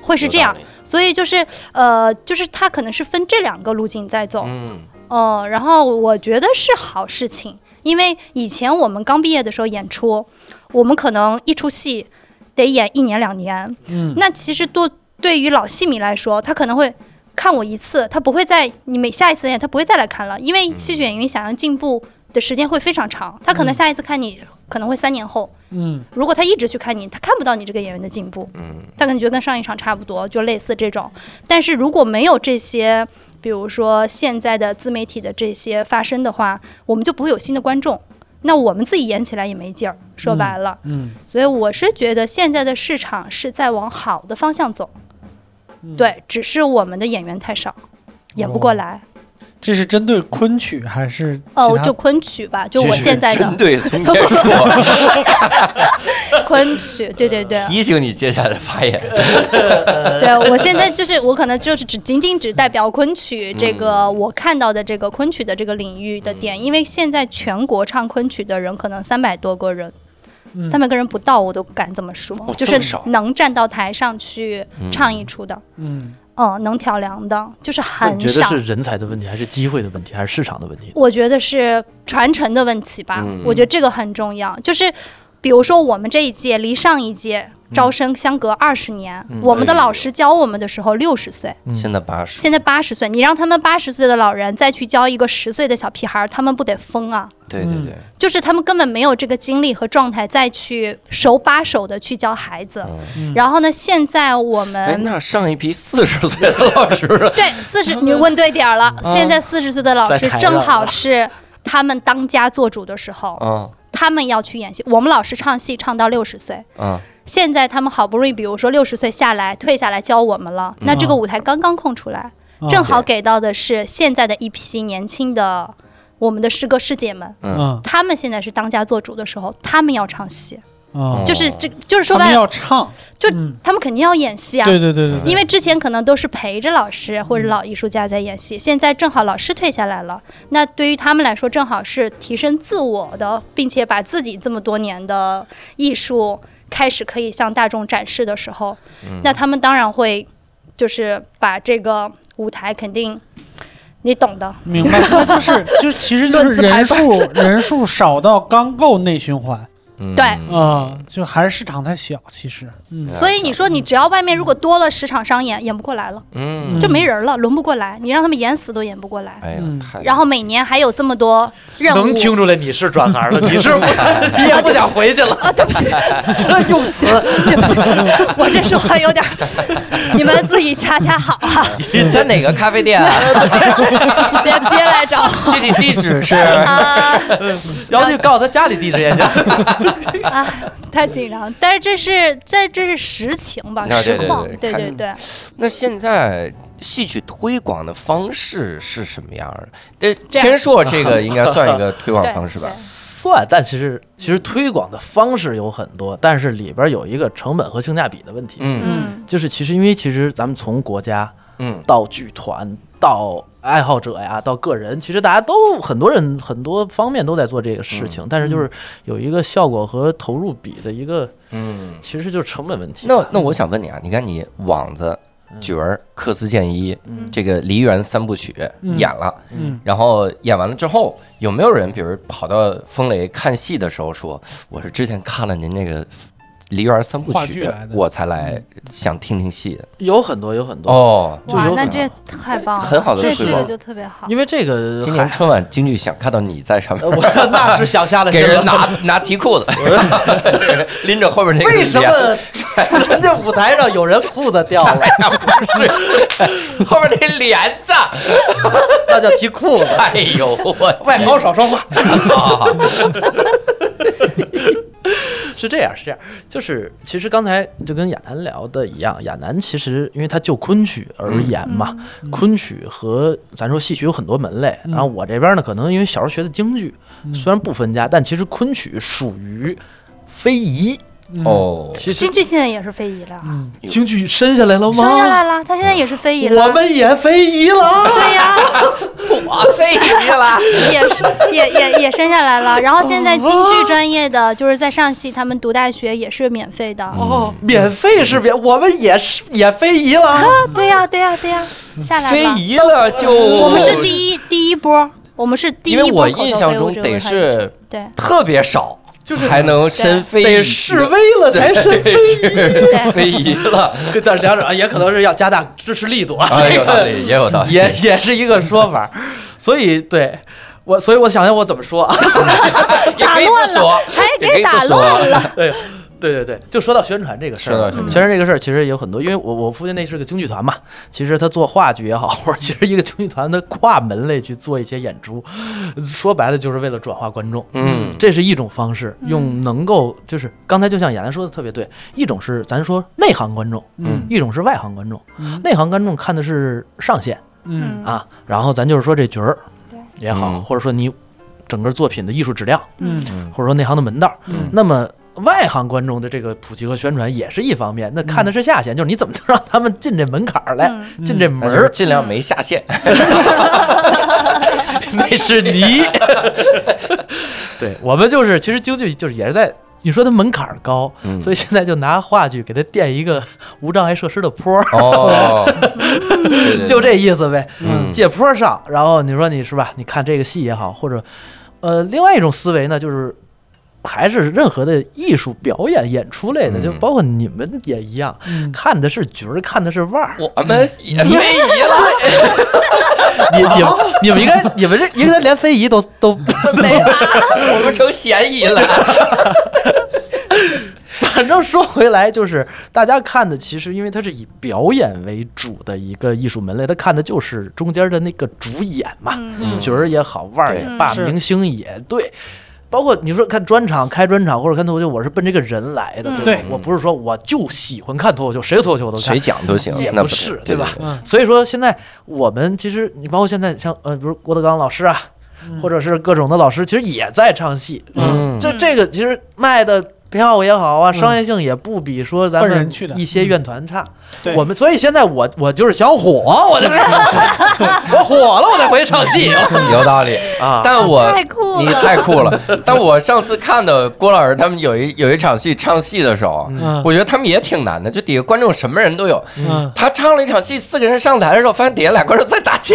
会是这样。所以就是呃，就是他可能是分这两个路径在走，嗯。呃，然后我觉得是好事情，因为以前我们刚毕业的时候演出，我们可能一出戏得演一年两年，嗯。那其实对对于老戏迷来说，他可能会看我一次，他不会再你每下一次演他不会再来看了，因为戏剧演员想要进步的时间会非常长，他可能下一次看你可能会三年后，嗯如果他一直去看你，他看不到你这个演员的进步，嗯他可能觉得跟上一场差不多，就类似这种。但是如果没有这些，比如说现在的自媒体的这些发生的话，我们就不会有新的观众。那我们自己演起来也没劲儿，说白了，嗯所以我是觉得现在的市场是在往好的方向走，嗯对，只是我们的演员太少，演不过来。这是针对昆曲还是哦，就昆曲吧，就我现在针的对从别说，昆曲，对对对，提醒你接下来发言。对我现在就是我可能就是只仅仅只代表昆曲这个我看到的这个昆曲的这个领域的点，因为现在全国唱昆曲的人可能三百多个人。嗯。三百个人不到，我都敢这么说，就是能站到台上去唱一出的，嗯嗯，能挑梁的，就是很少。觉得是人才的问题，还是机会的问题，还是市场的问题？我觉得是传承的问题吧，嗯我觉得这个很重要。就是比如说我们这一届离上一届招生相隔二十年，我们的老师教我们的时候六十岁，现在八十，现在八十岁，你让他们八十岁的老人再去教一个十岁的小屁孩，他们不得疯啊？对对对，就是他们根本没有这个精力和状态再去手把手的去教孩子。嗯。然后呢，现在我哎，们那上一批四十岁的老师，对四十，你问对点儿了。现在四十岁的老师正好是他们当家做主的时候，嗯他们要去演戏。我们老师唱戏唱到六十岁，嗯，现在他们好不容易，比如说六十岁下来退下来教我们了，那这个舞台刚刚空出来，嗯正好给到的是现在的一批年轻的我们的师哥师姐们。嗯他们现在是当家做主的时候，他们要唱戏，嗯，就是这，就是说他们白了，要唱，就嗯。他们肯定要演戏啊。对对对对对，因为之前可能都是陪着老师或者老艺术家在演戏，现在正好老师退下来了，那对于他们来说正好是提升自我的，并且把自己这么多年的艺术开始可以向大众展示的时候，那他们当然会就是把这个舞台肯定你懂的，明白，就是就其实就是人数人数少到刚够内循环嗯对啊，就还是市场太小，其实，嗯所以你说你只要外面如果多了十场商演，演不过来了，嗯，就没人了，轮不过来，你让他们演死都演不过来。哎呀嗯，太然后每年还有这么多任务，能听出来你是转行了，你是不，你也不想回去了。啊，对不起，这用词，对不起，我这说话有点，你们自己掐掐好啊，你在哪个咖啡店啊？别别来找我具体地址是？啊！然后就告诉他家里地址也行。哎，太紧张，但是这是这这是实情吧，实况，对看对对对，那现在戏曲推广的方式是什么样的？这天硕这个 应该算一个推广方式吧？算，但其实其实推广的方式有很多，但是里边有一个成本和性价比的问题。嗯嗯就是其实因为其实咱们从国家嗯到剧团到爱好者呀，到个人，其实大家都很多人很多方面都在做这个事情，但是就是有一个效果和投入比的一个，嗯。其实就是成本问题。那那我想问你啊，你看你网子、角儿、克斯剑一嗯。这个梨园三部曲嗯。演了，嗯。然后演完了之后，有没有人比如跑到风雷看戏的时候说，我是之前看了您这个梨园三部曲我才来想听听戏。有很多有很多，哦，哇，就有很那这太棒了，很好的这推广这个就特别好。因为这个今年春晚京剧想看到你在上面呃，我 那是想下了给。人拿 拿提裤子，拎着后边那个为什帘么人家舞台上有人裤子掉了？不是后边那帘子？那叫提裤子。哎呦，我外行少说话。好好好，是这样，是这样，就是其实刚才就跟亚楠聊的一样，亚楠其实因为他就昆曲而言嘛，昆曲和咱说戏曲有很多门类，然后我这边呢，可能因为小时候学的京剧，虽然不分家，但其实昆曲属于非遗。哦，其实京剧现在也是非遗了，嗯京剧生下来了吗生下来？了，他现在也是非遗了。我们也非遗了。对呀，我非遗了。也是也也也生下来了。然后现在京剧专业的就是在上戏，他们读大学也是免费的。哦，免费是免，我们也是也非遗了。对呀对呀对呀，下来非了。遗了就我们是第一第一波，我们是第因为一波口头我印象非物中得质文化艺术是对特别少，就是才能身非遗，得示威了才是对是非遗了。跟但是想想也可能是要加大支持力度啊，啊，这个有道理，也有道理。也也是一个说法。所以对我，所以我想想我怎么说啊？也可以不打乱说了，，还也可以不给打说乱了。对。对对对，就说到宣传这个事儿，说到宣传。这个事儿，其实有很多，因为我我父亲那是个京剧团嘛，其实他做话剧也好，或者 其实一个京剧团的跨门类去做一些演出，说白了就是为了转化观众，嗯。这是一种方式，用能够就是刚才就像亚楠说的特别对，一种是咱说内行观众，嗯。一种是外行观众，嗯。内行观众看的是上限，嗯。啊，然后咱就是说这角儿对。也好，嗯。或者说你整个作品的艺术质量，嗯。或者说内行的门道，嗯。那么外行观众的这个普及和宣传也是一方面，那看的是下限，就是你怎么能让他们进这门槛儿来，嗯进这门儿，尽量没下限。那是你。对我们就是，其实京剧就是也是在。你说它门槛儿高，嗯所以现在就拿话剧给它垫一个无障碍设施的坡儿，就这意思呗。嗯借坡上，然后你说你是吧？你看这个戏也好，或者呃，另外一种思维呢，就是还是任何的艺术表演、演出类的，嗯。就包括你们也一样，嗯。看的是角儿，看的是腕儿。我们也非遗了，你你们你们应该你们这应该连非遗都都 没了，我们成嫌疑了。反正说回来，就是大家看的，其实因为它是以表演为主的一个艺术门类，他看的就是中间的那个主演嘛，嗯。角儿也好，腕儿也罢，是。明星也对。包括你说看专场、开专场或者看脱口秀，我是奔这个人来的，嗯。对吧？对。我不是说我就喜欢看脱口秀，谁的脱口秀我都看谁，讲都行，也不那是对吧？嗯。所以说现在我们其实你包括现在像呃，比如郭德纲老师啊，或者是各种的老师，其实也在唱戏，嗯。这这个其实卖的票也好啊，商业性也不比说咱们人去的一些院团差。对我们所以现在我我就是想火，我就是 我火了，我再回去唱戏 有道理。啊。但我太酷了你太酷了。但我上次看的郭老师他们有一有一场戏唱戏的时候，嗯我觉得他们也挺难的，就底下观众什么人都有。嗯他唱了一场戏，四个人上台的时候，发现底下俩观众在打架，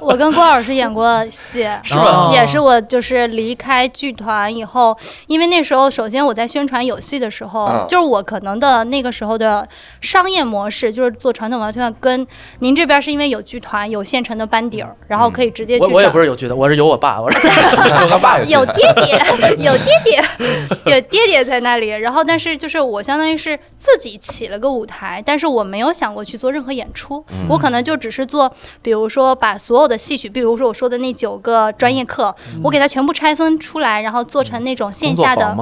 我跟郭老师演过戏，是吧也是我就是离开剧团以后，因为那时候首先我在宣传有戏的时候，嗯。就是我可能的那个时候的商业模式，就是做传统文化推广，跟您这边是因为有剧团有现成的班底儿，然后可以直接去我我也不是有剧团，我是有我爸，我是。我和爸有爹爹，有爹爹，有爹爹在那里。然后，但是就是我相当于是自己起了个舞台，但是我没有想过去做任何演出，我可能就只是做，比如说把所有的戏曲，比如说我说的那九个专业课，我给它全部拆分出来，然后做成那种线下的？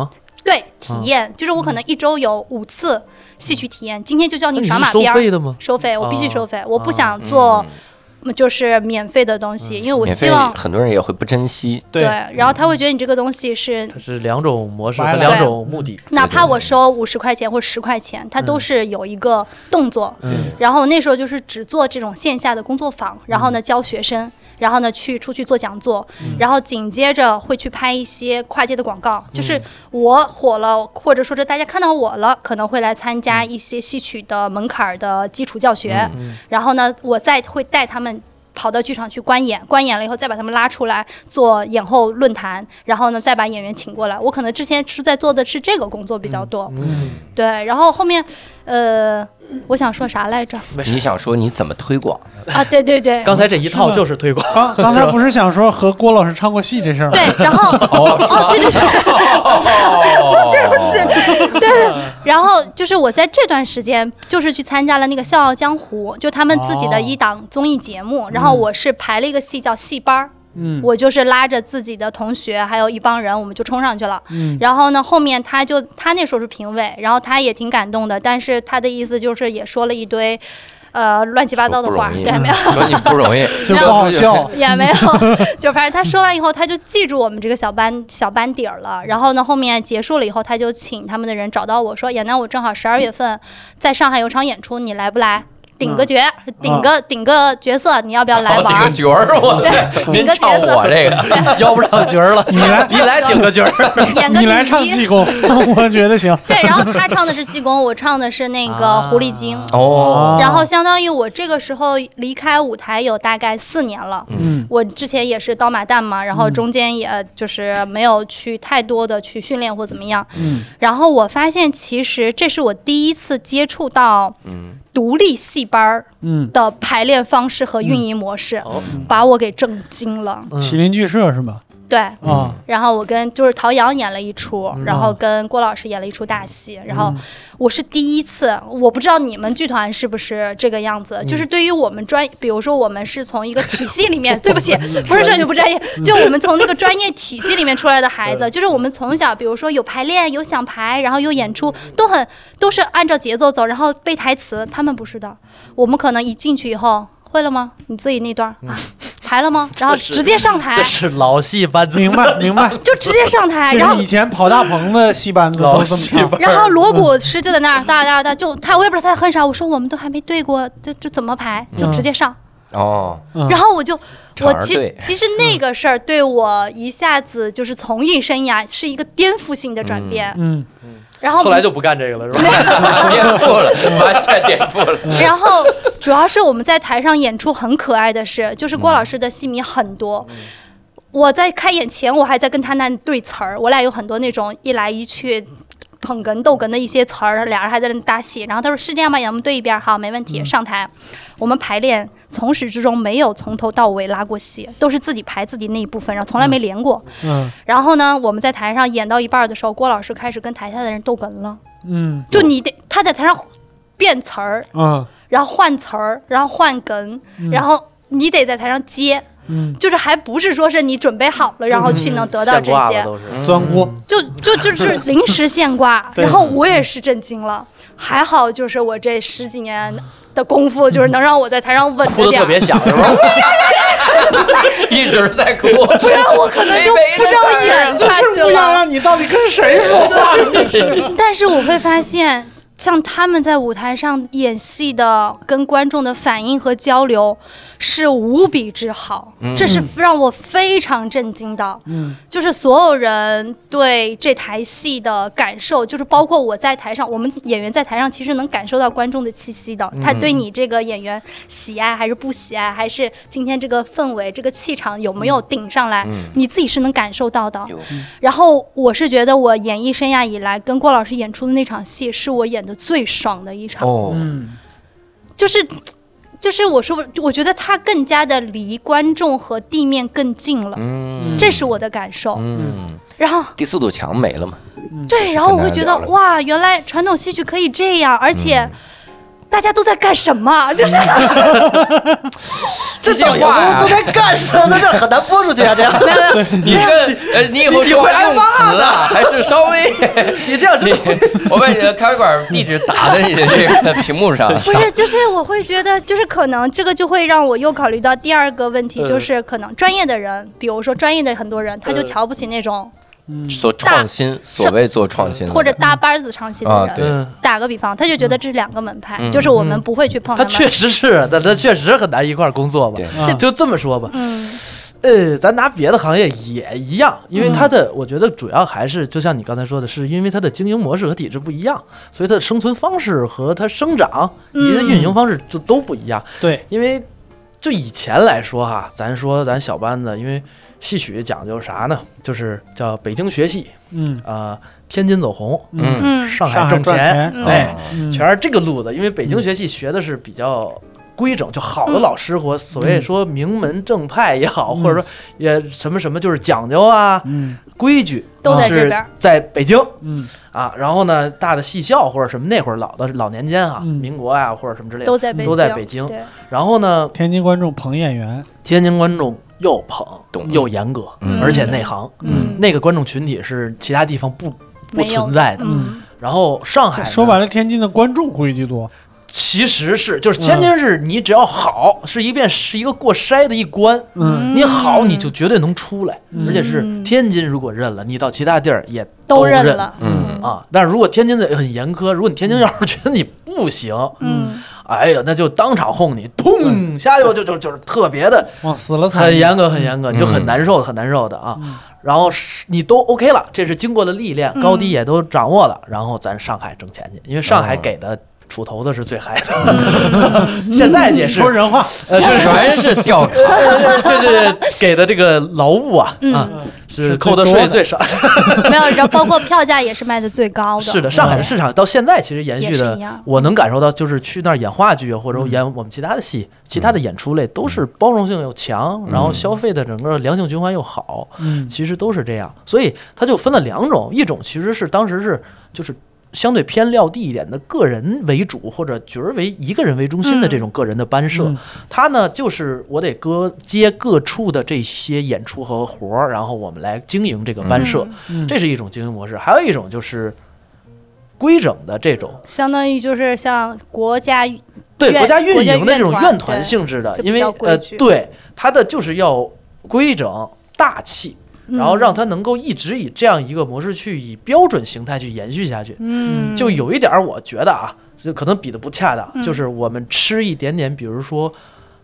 对体验，就是我可能一周有五次戏曲体验，今天就教你耍马鞭儿。费的吗？收费，我必须哦收费，我不想做就是免费的东西，因为我希望很多人也会不珍惜。对，然后他会觉得你这个东西是它是两种模式和白来两种目的。哪怕我收五十块钱或十块钱，它都是有一个动作。嗯然后那时候就是只做这种线下的工作坊，然后呢教学生，然后呢去出去做讲座，然后紧接着会去拍一些跨界的广告。就是我火了，或者说是大家看到我了，可能会来参加一些戏曲的门槛儿的基础教学。然后呢，我再会带他们。跑到剧场去观演，观演了以后再把他们拉出来做演后论坛，然后呢再把演员请过来。我可能之前是在做的是这个工作比较多，嗯，对。然后后面，呃，我想说啥来着？你。想说你怎么推广？啊，对对对，刚才这一套就是推广。刚刚才不是想说和郭老师唱过戏这事儿吗？对，然后哦，对，对对对，不起，对，然后就是我在这段时间就是去参加了那个《笑傲江湖》，就他们自己的一档综艺节目，然后我是排了一个戏叫戏班儿。嗯我就是拉着自己的同学，还有一帮人，我们就冲上去了。嗯然后呢，后面他就他那时候是评委，然后他也挺感动的，但是他的意思就是也说了一堆，呃，乱七八糟的话，对，没有。说你不容易，就不好笑。也没有，就反正他说完以后，他就记住我们这个小班小班底儿了。然后呢，后面结束了以后，他就请他们的人找到我说：“亚楠，我正好十二月份在上海有场演出，你来不来？顶个角，顶个顶个角色，你要不要来玩，顶玩个？”角儿，我 顶您唱个角色。我这个，要不上角儿了，你来 你来顶个角儿。演个你来女一唱济公，我觉得行。对，然后他唱的是济公，我唱的是那个啊。狐狸精。哦，然后相当于我这个时候离开舞台有大概四年了，嗯。我之前也是刀马旦嘛，然后中间也就是没有去太多的去训练或怎么样。嗯。然后我发现，其实这是我第一次接触到独立戏班儿嗯，的排练方式和运营模式，哦把我给震惊了。麒麟剧社是吧？对，嗯，然后我跟就是陶阳演了一出，嗯。然后跟郭老师演了一出大戏，然后我是第一次，我不知道你们剧团是不是这个样子，就是对于我们专，比如说我们是从一个体系里面，对不起，不是这就不专业，就我们从那个专业体系里面出来的孩子，就是我们从小，比如说有排练，有想排，然后有演出，都很都是按照节奏走，然后背台词，他们不是的，我们可能一进去以后。会了吗？你自己那段啊，排了吗？然后直接上台这，是老戏班子，明白 明白。就直接上台，然后以前跑大棚的戏班子都这么老戏唱班。然后 锣鼓师就在那儿哒哒哒，就他我也不知道他很少，我说我们都还没对过，这这怎么排？就直接上。哦，嗯然后我就我其其实那个事儿对我一下子就是从艺生涯是一个颠覆性的转变。嗯然后后来就不干这个了，是吧？颠覆 了，完全颠覆了。然后主要是我们在台上演出很可爱的是，就是郭老师的戏迷很多。我在开演前，我还在跟他那对词儿，我俩有很多那种一来一去。捧哏逗哏的一些词儿，俩人还在那搭戏。然后他说：“是这样吧？咱们对一遍，好，没问题。”上台，我们排练从始至终没有从头到尾拉过戏，都是自己排自己那一部分，然后从来没连过。嗯然后呢，我们在台上演到一半的时候，郭老师开始跟台下的人逗哏了，嗯就你得他在台上变词儿，嗯然后换词儿，然后换哏，然后你得在台上接，嗯，就是还不是说是你准备好了，然后去能得到这些就就就是 临时现挂。然后我也是震惊了，还好就是我这十几年的功夫，就是能让我在台上稳哭的着点儿，特别响，是吧？一直在哭。不然我可能就不知道演下去了。你到底跟谁说话？但是我会发现，像他们在舞台上演戏的，跟观众的反应和交流是无比之好，这是让我非常震惊的。嗯。就是所有人对这台戏的感受，就是包括我在台上，我们演员在台上其实能感受到观众的气息的，他对你这个演员喜爱还是不喜爱，还是今天这个氛围、这个气场有没有顶上来，你自己是能感受到的。然后我是觉得我演艺生涯以来跟郭老师演出的那场戏，是我演的最爽的一场，哦，嗯。就是。就是我说，我觉得他更加的离观众和地面更近了，嗯。这是我的感受。嗯，然后第四堵墙没了嘛？对，然后我会觉得哇，原来传统戏曲可以这样，而且嗯大家都在干什么？就是这些话呀都在干什么？这很难播出去啊！这样，你这个呃，你以后你会用词啊，还是稍微 你这样真的，我把你的咖啡馆地址打在你的这个屏幕上。不是，就是我会觉得，就是可能这个就会让我又考虑到第二个问题，就是可能专业的人，比如说专业的很多人，他就瞧不起那种做创新，所谓做创新的，或者搭班子创新的人。啊对。嗯，打个比方，他就觉得这是两个门派，嗯。就是我们不会去碰们。他确实是，但他确实很难一块儿工作吧就这么说吧，嗯。呃，咱拿别的行业也一样，因为他的，我觉得主要还是就像你刚才说的，是因为他的经营模式和体制不一样，所以它的生存方式和它生长以及它运营方式就都不一样。对，因为就以前来说哈，咱说咱小班子，因为戏曲讲究啥呢？就是叫北京学戏，嗯。啊，天津走红，嗯。嗯。上上海挣赚钱。嗯。全是这个路子。因为北京学戏学的是比较规整，就好的老师或所谓说名门正派也好，嗯。或者说也什么什么就是讲究啊、嗯。规矩，都在这是边在北京。嗯。啊。然后呢，大的戏校或者什么那会儿老的老年间啊，嗯。民国啊或者什么之类的，都在北京，都在北京。对，然后呢，天津观众捧演员，天津观众又捧懂。又严格，嗯。而且内行，嗯，那个观众群体是其他地方不不存在的。嗯。然后上海说白了，天津的观众规矩多，其实是就是天津是你只要好，是一遍是一个过筛的一关。嗯。你好，你就绝对能出来，嗯。而且是嗯天津如果认了，你到其他地儿也都认认了，嗯。啊。但是如果天津的很严苛，如果你天津要是觉得你不行，嗯，哎呀，那就当场轰你，咚下去就就就是特别的往死了踩，很严格，很严格，你就很嗯难受，很难受的啊。嗯。然后是你都 OK 了，这是经过了历练，嗯。高低也都掌握了，然后咱上海挣钱去，因为上海哦。给的出头子是最嗨的，现在也是说人话，呃，这是全是吊卡，这是给的这个劳务啊，嗯。啊，是是扣的税最少。没有，然后包括票价也是卖的最高的。是的，上海的市场到现在其实延续的我能感受到，就是去那儿演话剧啊，或者嗯。演我们其他的戏，其他的演出类都是包容性又强，然后消费的整个良性循环又好，嗯。其实都是这样。所以它就分了两种，一种其实是当时是就是。相对偏撂地一点的个人为主，或者角儿为一个人为中心的这种个人的班社，嗯。它呢就是我得各接各处的这些演出和活儿，然后我们来经营这个班社，嗯。这是一种经营模式。还有一种就是规整的这种，相当于就是像国家对国家运营的这种院团性质的，因为呃，对它的就是要规整大气，然后让嗯它能够一直以这样一个模式去以标准形态去延续下去。嗯，就有一点儿，我觉得啊，就可能比的不恰当，嗯就是我们吃一点点，比如说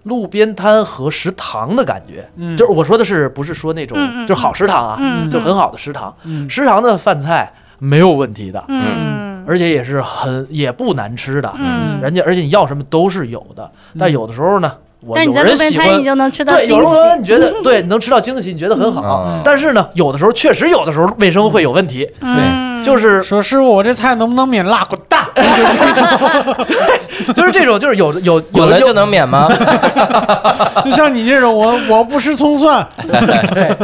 路边摊和食堂的感觉。嗯就是我说的是不是说那种就是好食堂啊，嗯就很好的食堂，嗯。食堂的饭菜没有问题的，嗯。而且也是很也不难吃的，嗯。人家而且你要什么都是有的，但有的时候呢，我但是你在有人喜欢路边摊，你就能吃到对，惊有人说喜。你觉得对，能吃到惊喜，你觉得很好。嗯但是呢，有的时候确实有的时候卫生会有问题，嗯，就是说师傅，我这菜能不能免辣？滚蛋！就是这种，就是有有有滚了就能免吗？就像你这种，我我不吃葱蒜，对，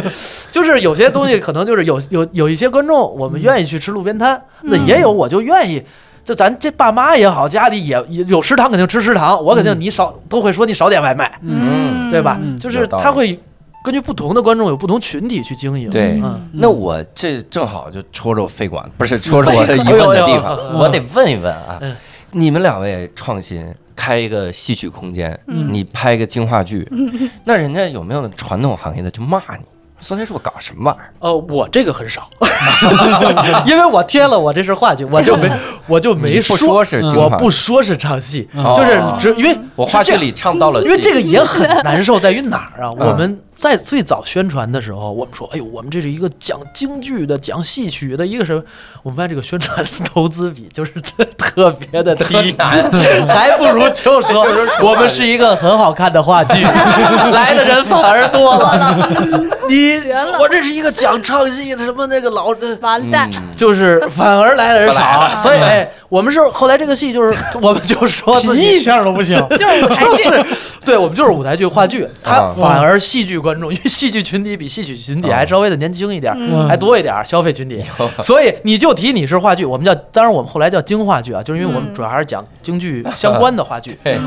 就是有些东西可能就是有有有一些观众，我们愿意去吃路边摊，那也有我就愿意。就咱这爸妈也好，家里也也有食堂，肯定吃食堂。我肯定你少都会说你少点外卖，嗯对吧？嗯就是他会根据不同的观众有不同群体去经营。对嗯，那我这正好就戳着我肺管，不是戳着 我的疑问的地方我得问一问啊嗯，你们两位创新开一个戏曲空间，嗯你拍一个京话剧，那人家有没有传统行业的就骂你？孙天硕搞什么玩意儿？呃，我这个很少，因为我贴了我这是话剧，我就没 我就没说是我，不说是唱戏，嗯就是哦只因为我话剧里唱到了，因为这个也很难受，在于哪儿啊？嗯我们在最早宣传的时候，我们说，哎呦，我们这是一个讲京剧的、讲戏曲的一个什么？我们发现这个宣传投资比就是特 别的低，还不如就说我们是一个很好看的话剧，来的人反而多了。你我这是一个讲唱戏的，什么那个老的。完蛋，就是反而来的人少，了所以哎，我们是后来这个戏就是，我们就说自提己一下都不行。就是舞台剧。对我们就是舞台剧、话剧，它啊反而戏剧观众，因为戏剧群体比戏曲群体还稍微的年轻一点儿，嗯还多一点儿消费群体，所以你就提你是话剧，我们叫，当然我们后来叫京话剧啊，就是因为我们嗯主要还是讲京剧相关的话剧，对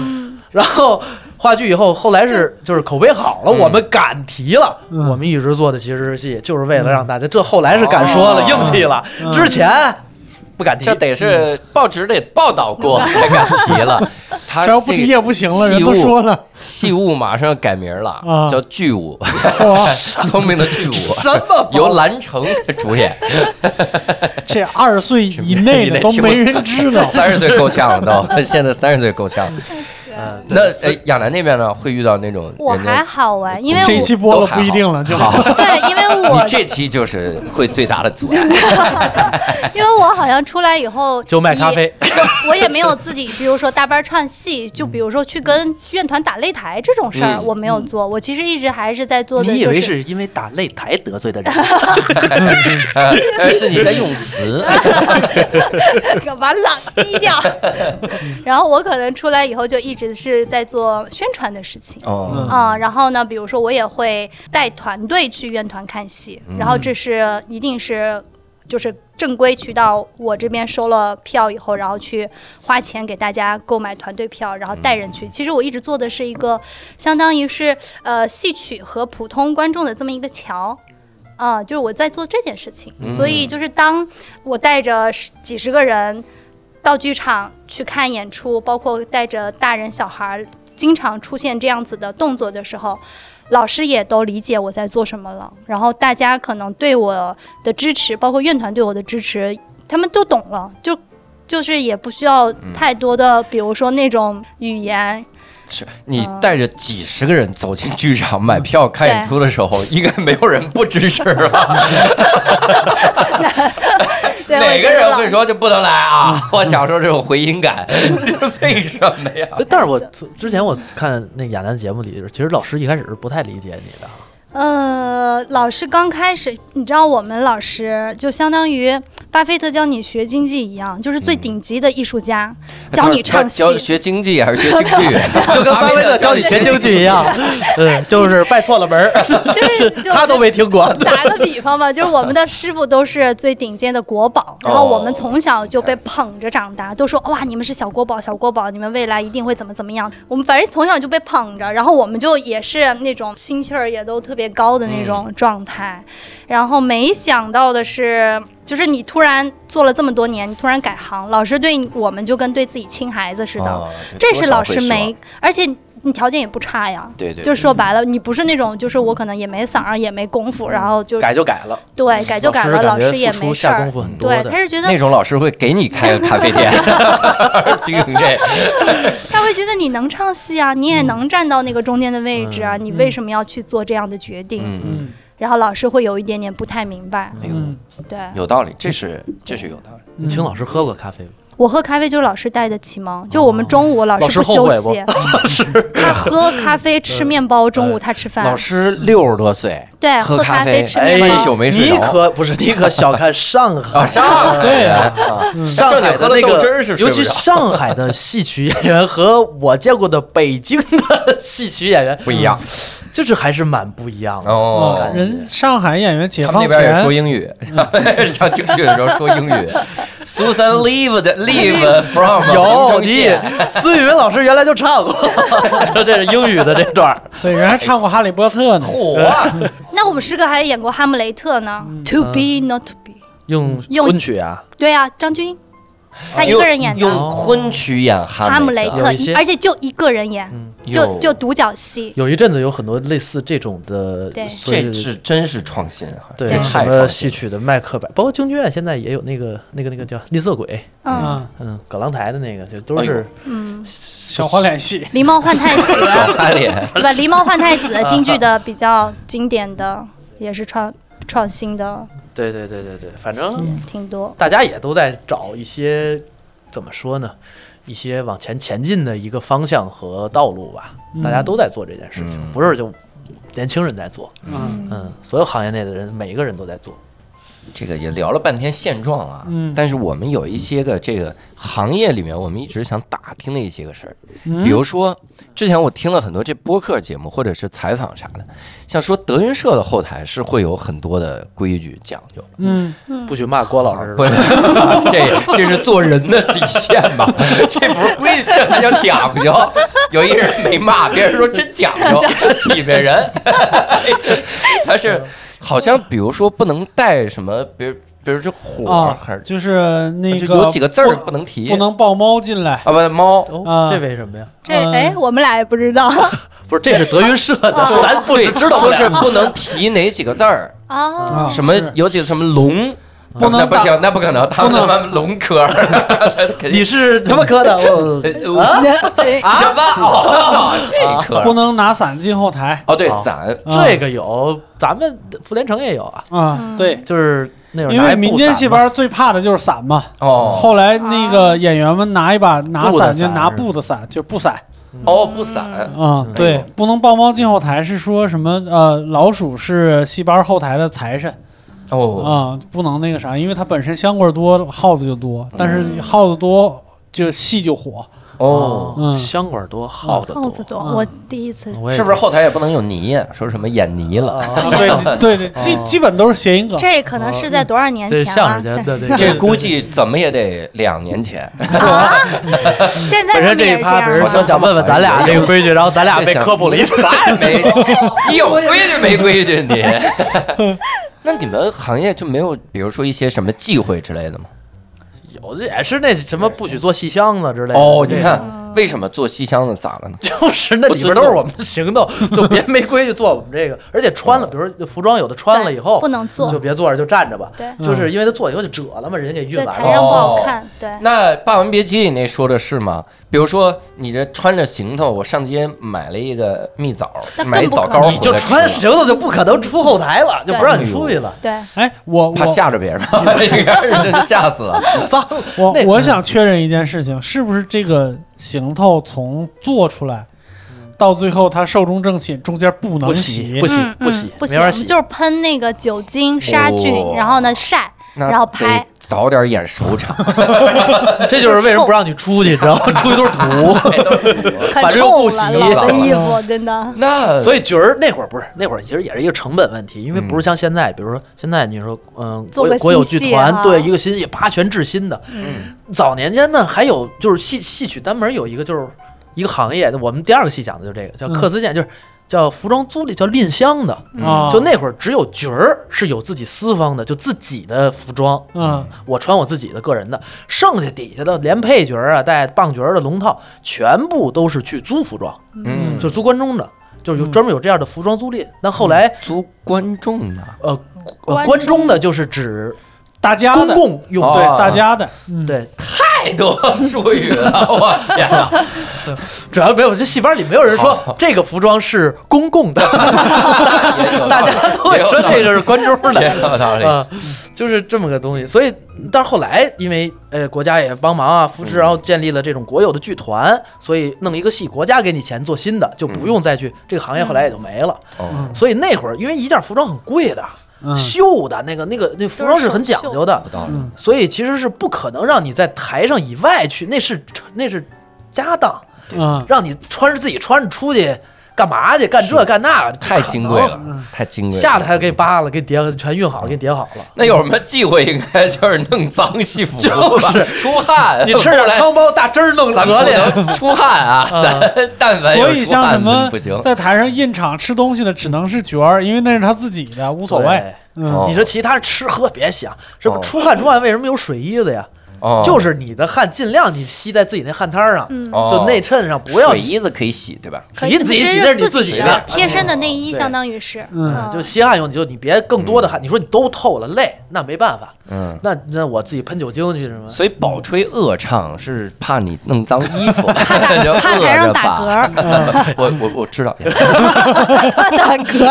然后话剧以后后来是就是口碑好了，嗯我们敢提了，嗯我们一直做的其实是戏，就是为了让大家，这后来是敢说了，哦硬气了，嗯。之前不敢提这。得是报纸得报道过 才敢提了。他这要不提也不行了，人都说了。戏务马上要改名了啊，叫剧务，聪明的剧务，什么由蓝城主演，这二十岁以内的都没人知道。三十岁够呛了都，现在三十岁够呛。嗯，那哎，亚楠那边呢，会遇到那种我还好哎，因为这一我期播了不一定了，就好，对，因为我这期就是会最大的阻碍。因为我好像出来以后就卖咖啡，我也没有自己，比如说搭班唱戏，就比如说去跟院团打擂台这种事儿，嗯我没有做。我其实一直还是在做的，你以为就是是因为打擂台得罪的人？呃，是你在用词，完了低调。然后我可能出来以后就一直是在做宣传的事情。哦，啊、然后呢，比如说我也会带团队去院团看戏，然后这是一定是就是正规渠道，我这边收了票以后，然后去花钱给大家购买团队票，然后带人去。其实我一直做的是一个相当于是呃戏曲和普通观众的这么一个桥。啊、就是我在做这件事情，所以就是当我带着十几十个人到剧场去看演出，包括带着大人小孩儿，经常出现这样子的动作的时候，老师也都理解我在做什么了。然后大家可能对我的支持，包括院团对我的支持，他们都懂了，就就是也不需要太多的，比如说那种语言。是你带着几十个人走进剧场买票看演出的时候，应该没有人不支持吧？对，哪个人会说？就不能来啊？我享受这种回音感，为什么呀？但是我之前我看那亚楠的节目里，其实老师一开始是不太理解你的。呃，老师刚开始，你知道我们老师就相当于巴菲特教你学经济一样，就是最顶级的艺术家，教你唱戏。教学经济还是学京剧？就跟巴菲特教你学京剧 一样，嗯，就是拜错了门儿，就是就他都没听过。打个比方吧，就是我们的师傅都是最顶尖的国宝，然后我们从小就被捧着长大，都说哇你们是小国宝，小国宝，你们未来一定会怎么怎么样。我们反正从小就被捧着，然后我们就也是那种心气儿也都特别高的那种状态。然后没想到的是，就是你突然做了这么多年，你突然改行，老师对我们就跟对自己亲孩子似的，哦这是老师没，而且你条件也不差呀。对对，就说白了，你不是那种，就是我可能也没嗓儿，也没功夫，然后就改就改了，对改就改了，老师也感觉付没事儿出下功。夫很多对，他。是觉得那种老师会给你开个咖啡店，经营这他会觉得你能唱戏啊，你也能站到那个中间的位置啊，你为什么要去做这样的决定？嗯嗯然后老师会有一点点不太明白。嗯，对有道理，这是这是有道理。你请老师喝过咖啡吗？我喝咖啡就是老师带的启蒙，就我们中午老老师师不休息，他喝咖啡吃面包，中午他吃饭老。师六十多岁，对，喝喝咖啡吃哎一面包。宿没睡着你可不是，你可小看上海，啊，上海对啊，上海的那正经喝了豆汁个儿是尤其上海的戏曲演员和我见过的北京的戏曲演员不一样就是还是蛮不一样的。哦啊。人上海演员解放他们那边也前说英语，唱京剧的时候说英语。Susan lived live from 有城你县，孙宇文老师原来就唱过，就这是英语的这段儿。对，人还唱过《哈利波特》呢。火啊！那我们师哥还演过《哈姆雷特》呢，To be not to be。用用昆曲啊，对啊，张军，他一个人演的用用昆曲演哈哈姆雷特而且就一个人演，就就独角戏。有一阵子有很多类似这种的，对这是真是创新啊！对对什么。戏曲的麦克白，包括京剧院现在也有那个那个那个叫吝啬鬼，嗯啊，嗯，葛朗台的那个就都是嗯，小花脸戏。狸猫换太子，小花脸，对吧？狸猫换太子，京剧的比较经典的，也是创创新的，对对对对对，反正挺多。大家也都在找一些怎么说呢，一些往前前进的一个方向和道路吧。大家都在做这件事情，嗯不是就年轻人在做，嗯嗯，所有行业内的人，每一个人都在做。这个也聊了半天现状啊，嗯但是我们有一些个这个行业里面，我们一直想打听的一些个事儿，嗯比如说之前我听了很多这播客节目或者是采访啥的，像说德云社的后台是会有很多的规矩讲究，嗯，不许骂郭老师，不是，这这是做人的底线吧？这不是规矩，这还叫讲究。有一人没骂，别人说真讲究，体面人。他是好像比如说不能带什么，比如比如这火啊还是，就是那个有几个字儿不不能提，不能抱猫进来。啊，不猫。这为什么呀？这嗯。哎，我们俩也不知道。不是，这是德云社的，哦。咱不只知道说是不能提哪几个字儿，什么是。有几个什么龙，不能那不行，那不可能，他们他妈龙科儿，你是什么科的？我啊 哎什么？哦，这科不能拿伞进后台。哦，对，啊伞啊这个有，咱们福联城也有啊，啊，嗯对，就是因为民间戏班最怕的就是伞嘛。哦后来那个演员们拿一把拿伞就拿布的伞，就布伞哦，布伞，啊嗯。对，不能抱猫进后台是说什么？呃，老鼠是戏班后台的财神哦，啊，不能那个啥，因为它本身香味多，耗子就多，但是耗子多就戏就火。哦，嗯香管多，耗子耗子多，嗯我第一次。我也是不是后台也不能有泥？说什么演泥了？对对 对，基哦基本都是谐音梗。这可能是在多少年这前了？相声节的对，这估计怎么也得两年前。啊，现在他本身这们也是这一趴，比如样吗？说想问问咱俩这个规矩，然后咱俩被科普了一次。啥也没，你有规矩没规矩你？那你们行业就没有，比如说一些什么忌讳之类的吗？有的也是那什么不许做戏箱子之类的。哦，你看为什么做西厢的咋了呢？就是那里边都是我们的行动，就别没规矩做我们这个。而且穿了，比如说服装有的穿了以后不，能坐就，别坐着就站着吧。对，就是因为他坐以后就褶了嘛，人家给熨在完了。台上不好哦看，对。那《霸王别姬》里那说的是吗？比如说你这穿着行头，我上街买了一个蜜枣买枣糕你就穿行头就不可能出后台了，就不让你出去了，对，哎，我怕吓着别人，一开始真吓死了。脏。我我想确认一件事情，是不是这个行头从做出来到最后它寿终正寝，中间不能不洗。不洗嗯不洗嗯不没法洗。就是喷那个酒精杀菌哦，然后呢晒，那然后拍得早点演首场，这就是为什么不让你出去，你知道吗？出去都是土。反正又不洗了，老的衣服真的。那所以角儿那会儿不是那会儿，其实也是一个成本问题，因为不是像现在，比如说现在你说，嗯，国国有剧团啊对一个新戏八全制新的，嗯早年间呢还有就是戏戏曲单门有一个就是一个行业，我们第二个戏讲的就是这个叫嗯客司店，就是叫服装租赁，叫吝香的。啊，就那会儿只有角儿是有自己私方的，就自己的服装，嗯。我穿我自己的个人的，剩下底下的连配角儿啊、带棒角儿的龙套，全部都是去租服装，嗯，就租关中的，就是有嗯。专门有这样的服装租赁。那后来租观众的？呃呃观观众的就是指大家的公共用哦。对大家的，嗯，对，太太多术语了，我天哪！主要没有这戏班里没有人说这个服装是公共的，大家都会说这个是观众的。也有道理。啊，就是这么个东西。所以，但是后来因为呃国家也帮忙啊扶持，然后建立了这种国有的剧团，所以弄一个戏，国家给你钱做新的，就不用再去这个行业，后来也就没了。哦，所以那会儿因为一件服装很贵的，嗯绣的那个那个那服装是很讲究的。所以其实是不可能让你在台上以外去，那是那是家当，嗯。让你穿着自己穿着出去干嘛去？干这干那，太金贵了嗯，太金贵了。下来还给扒了，给叠全熨好了，给叠好了。那有什么忌讳？应该就是弄脏戏服，就是出汗。你吃点汤包大汁儿弄咱们不得了，能出汗啊！咱但凡所以出汗像什么不行。在台上印场吃东西的，只能是角儿，因为那是他自己的，无所谓。你说其他人吃喝别想，这不哦是出汗出汗？为什么有水衣子呀？哦，就是你的汗尽量你吸在自己那汗摊儿上，嗯，哦。就内衬上不要洗。水衣子可以洗，对吧？水衣自己洗那是你自己的的，贴身的内衣，相当于是，嗯。就吸汗用，你就你别更多的汗。你说你都透了累，那没办法，嗯。那那我自己喷酒精去是吗？所以宝吹恶唱是怕你弄脏衣服，怕台 上打嗝，我我我知道，怕打嗝。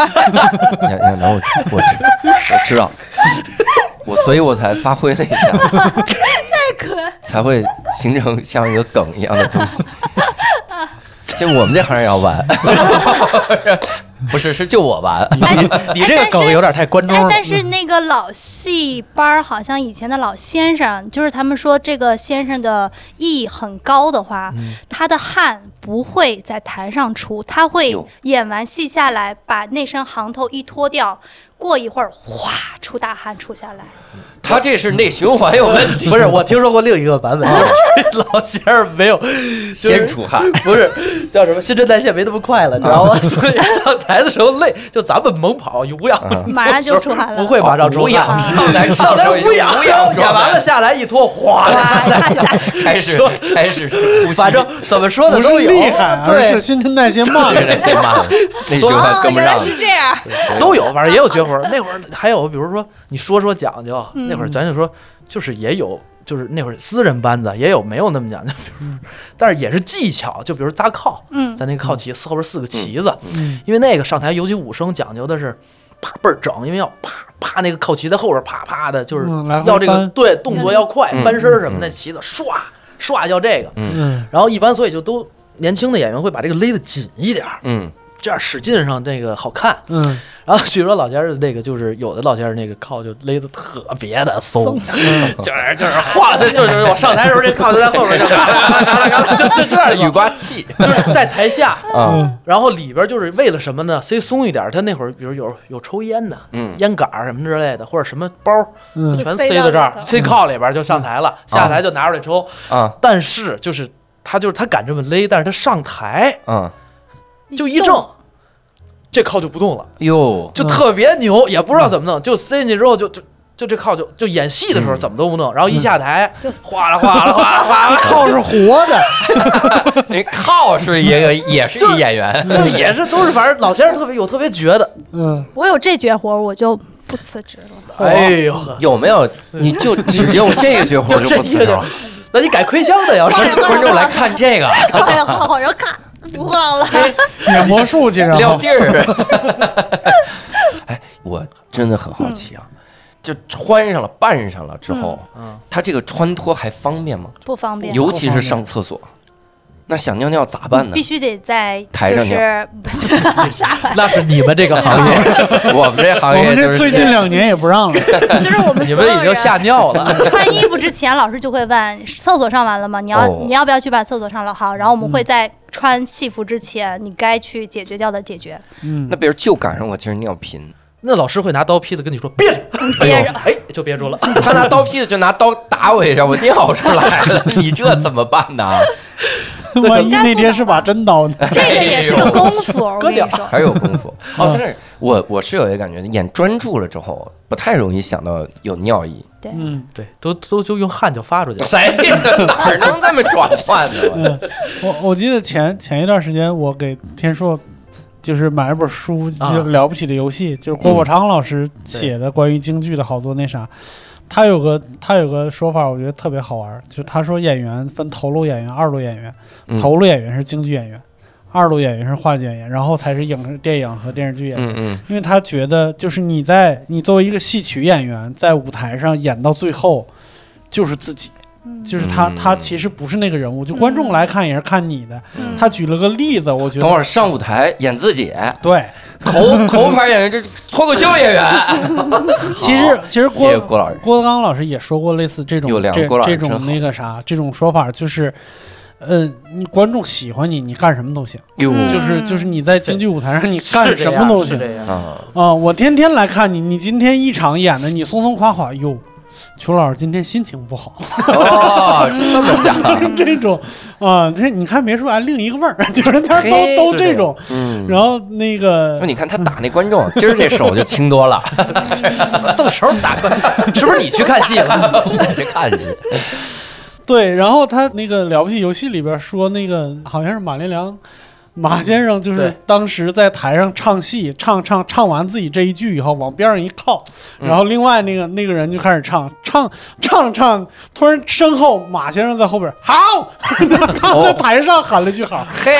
杨杨杨，我我知我知道，我所以我才发挥了一下，太可爱。才会形成像一个梗一样的东西。就我们这行也要玩，不是是就我玩，哎你这个梗有点太关中了，。哎但是那个老戏班儿，好像以前的老先生，就是他们说这个先生的艺很高的话，嗯他的汗不会在台上出，他会演完戏下来，把那身行头一脱掉，过一会儿哗出大汗出下来。他这是内循环有问题，不是，我听说过另一个版本，就是老先生没有先出汗，不是叫什么新陈代谢没那么快了，你知道吗？所以上台的时候累，就咱们猛跑无氧，马上就出汗了不会马上出无氧汗。上台上台无氧，无氧演完了下来一脱，哗，开始说开始，反正怎么说的不是都有，厉害，对是，新陈代谢慢。这个太慢了，内循环哦，跟不上原来。是这样。都有，反正也有绝活。那会儿还有，比如说你说说讲究，嗯那会儿咱就说，就是也有，就是那会儿私人班子也有没有那么讲究，比如，但是也是技巧，就比如扎靠，嗯，在那个靠旗后边四个旗子，嗯因为那个上台，尤其武生讲究的是。啪倍儿整，因为要啪啪那个靠旗在后边啪啪的，就是要这个对动作要快，嗯翻身什么嗯的，旗子唰唰要这个，嗯。然后一般所以就都年轻的演员会把这个勒得紧一点儿，嗯，这样使劲上那个好看。嗯然后据说老先生那个就是有的老先生那个靠就勒得特别的松，就是就是晃，就就是我上台的时候这靠就在后边就就就这样雨刮器就是在台下，啊，然后里边就是为了什么呢？塞松一点，他那会儿比如有有抽烟的，嗯烟杆儿什么之类的，或者什么包儿嗯全塞塞到这儿塞靠里边就上台了，下台就拿出来抽。啊但是就是他就是他敢这么勒，但是他上台啊，就一正，这靠就不动了。哟，就特别牛，也不知道怎么弄，就塞进去之后就就就这靠就就演戏的时候嗯。怎么都不弄，然后一下台就哗啦哗啦哗啦哗啦，靠是活的，那靠是一个也是一演员，也是都是反正老先生特别有特别绝的，嗯，我有这绝活，我就不辞职了。哎呦，有没有？你就只用这个绝活就不辞职了？那你改亏枪的要是观众来看这个。好好，然后咔，不晃了。演魔术去，然后撂地儿。哎，我真的很好奇啊，就穿上了、扮上了之后，嗯，他这个穿脱还方便吗？不方便，尤其是上厕所，那想尿尿咋办呢必？须得在就台上 那是你们这个行业，我们这行我们业就是这最近两年也不让了。就是我们你们已经吓尿了。穿衣服之前，老师就会问厕所上完了吗？你要、哦你要不要去把厕所上了？好，然后我们会在穿戏服之前，你该去解决掉的解决。嗯那，比如就赶上我今儿尿频，那老师会拿刀劈子跟你说憋着，憋着，哎，就憋住了。他拿刀劈子就拿刀打我一下，我尿出来了，你这怎么办呢？万一那天是把真刀呢？这个也是个功夫，我跟你说。还有功夫 哦，但是我我是有一个感觉，演专注了之后，不太容易想到有尿意。对，嗯，对，都都就用汗就发出去了。谁哪能这么转换呢？我我记得前前一段时间我给天硕。就是买了本书，啊就了不起的游戏，就是郭宝昌老师写的关于京剧的好多那啥，他有个他有个说法，我觉得特别好玩儿，就他说演员分头路演员、二路演员，嗯。头路演员是京剧演员，二路演员是话剧演员，然后才是影视电影和电视剧演员。嗯嗯。因为他觉得，就是你在你作为一个戏曲演员，在舞台上演到最后，就是自己，就是他，嗯。他其实不是那个人物，就观众来看也是看你的。嗯。他举了个例子，我觉得等会儿上舞台演自己，对，头头牌演员，这脱口秀演员。其实其实郭郭老师。郭德纲老师也说过类似这种这这种那个啥这种说法，就是，呃，你观众喜欢你，你干什么都行，嗯就是就是你在京剧舞台上你干什么都行啊，啊！我天天来看你，你今天一场演的你松松垮垮，哟，裘老师今天心情不好，哦，是这么想的。这种啊，这你看别说啊，另一个味儿，就是他都都这种。嗯，然后那个那你看他打那观众，今儿这手就轻多了，动手打观众，是不是你去看戏了？我去看戏。对，然后他那个了不起游戏里边说那个好像是马连良。马先生就是当时在台上唱戏，唱唱唱完自己这一句以后，往边上一靠，嗯。然后另外那个那个人就开始唱，唱唱唱，突然身后马先生在后边好，他哦在台上喊了句好，嘿，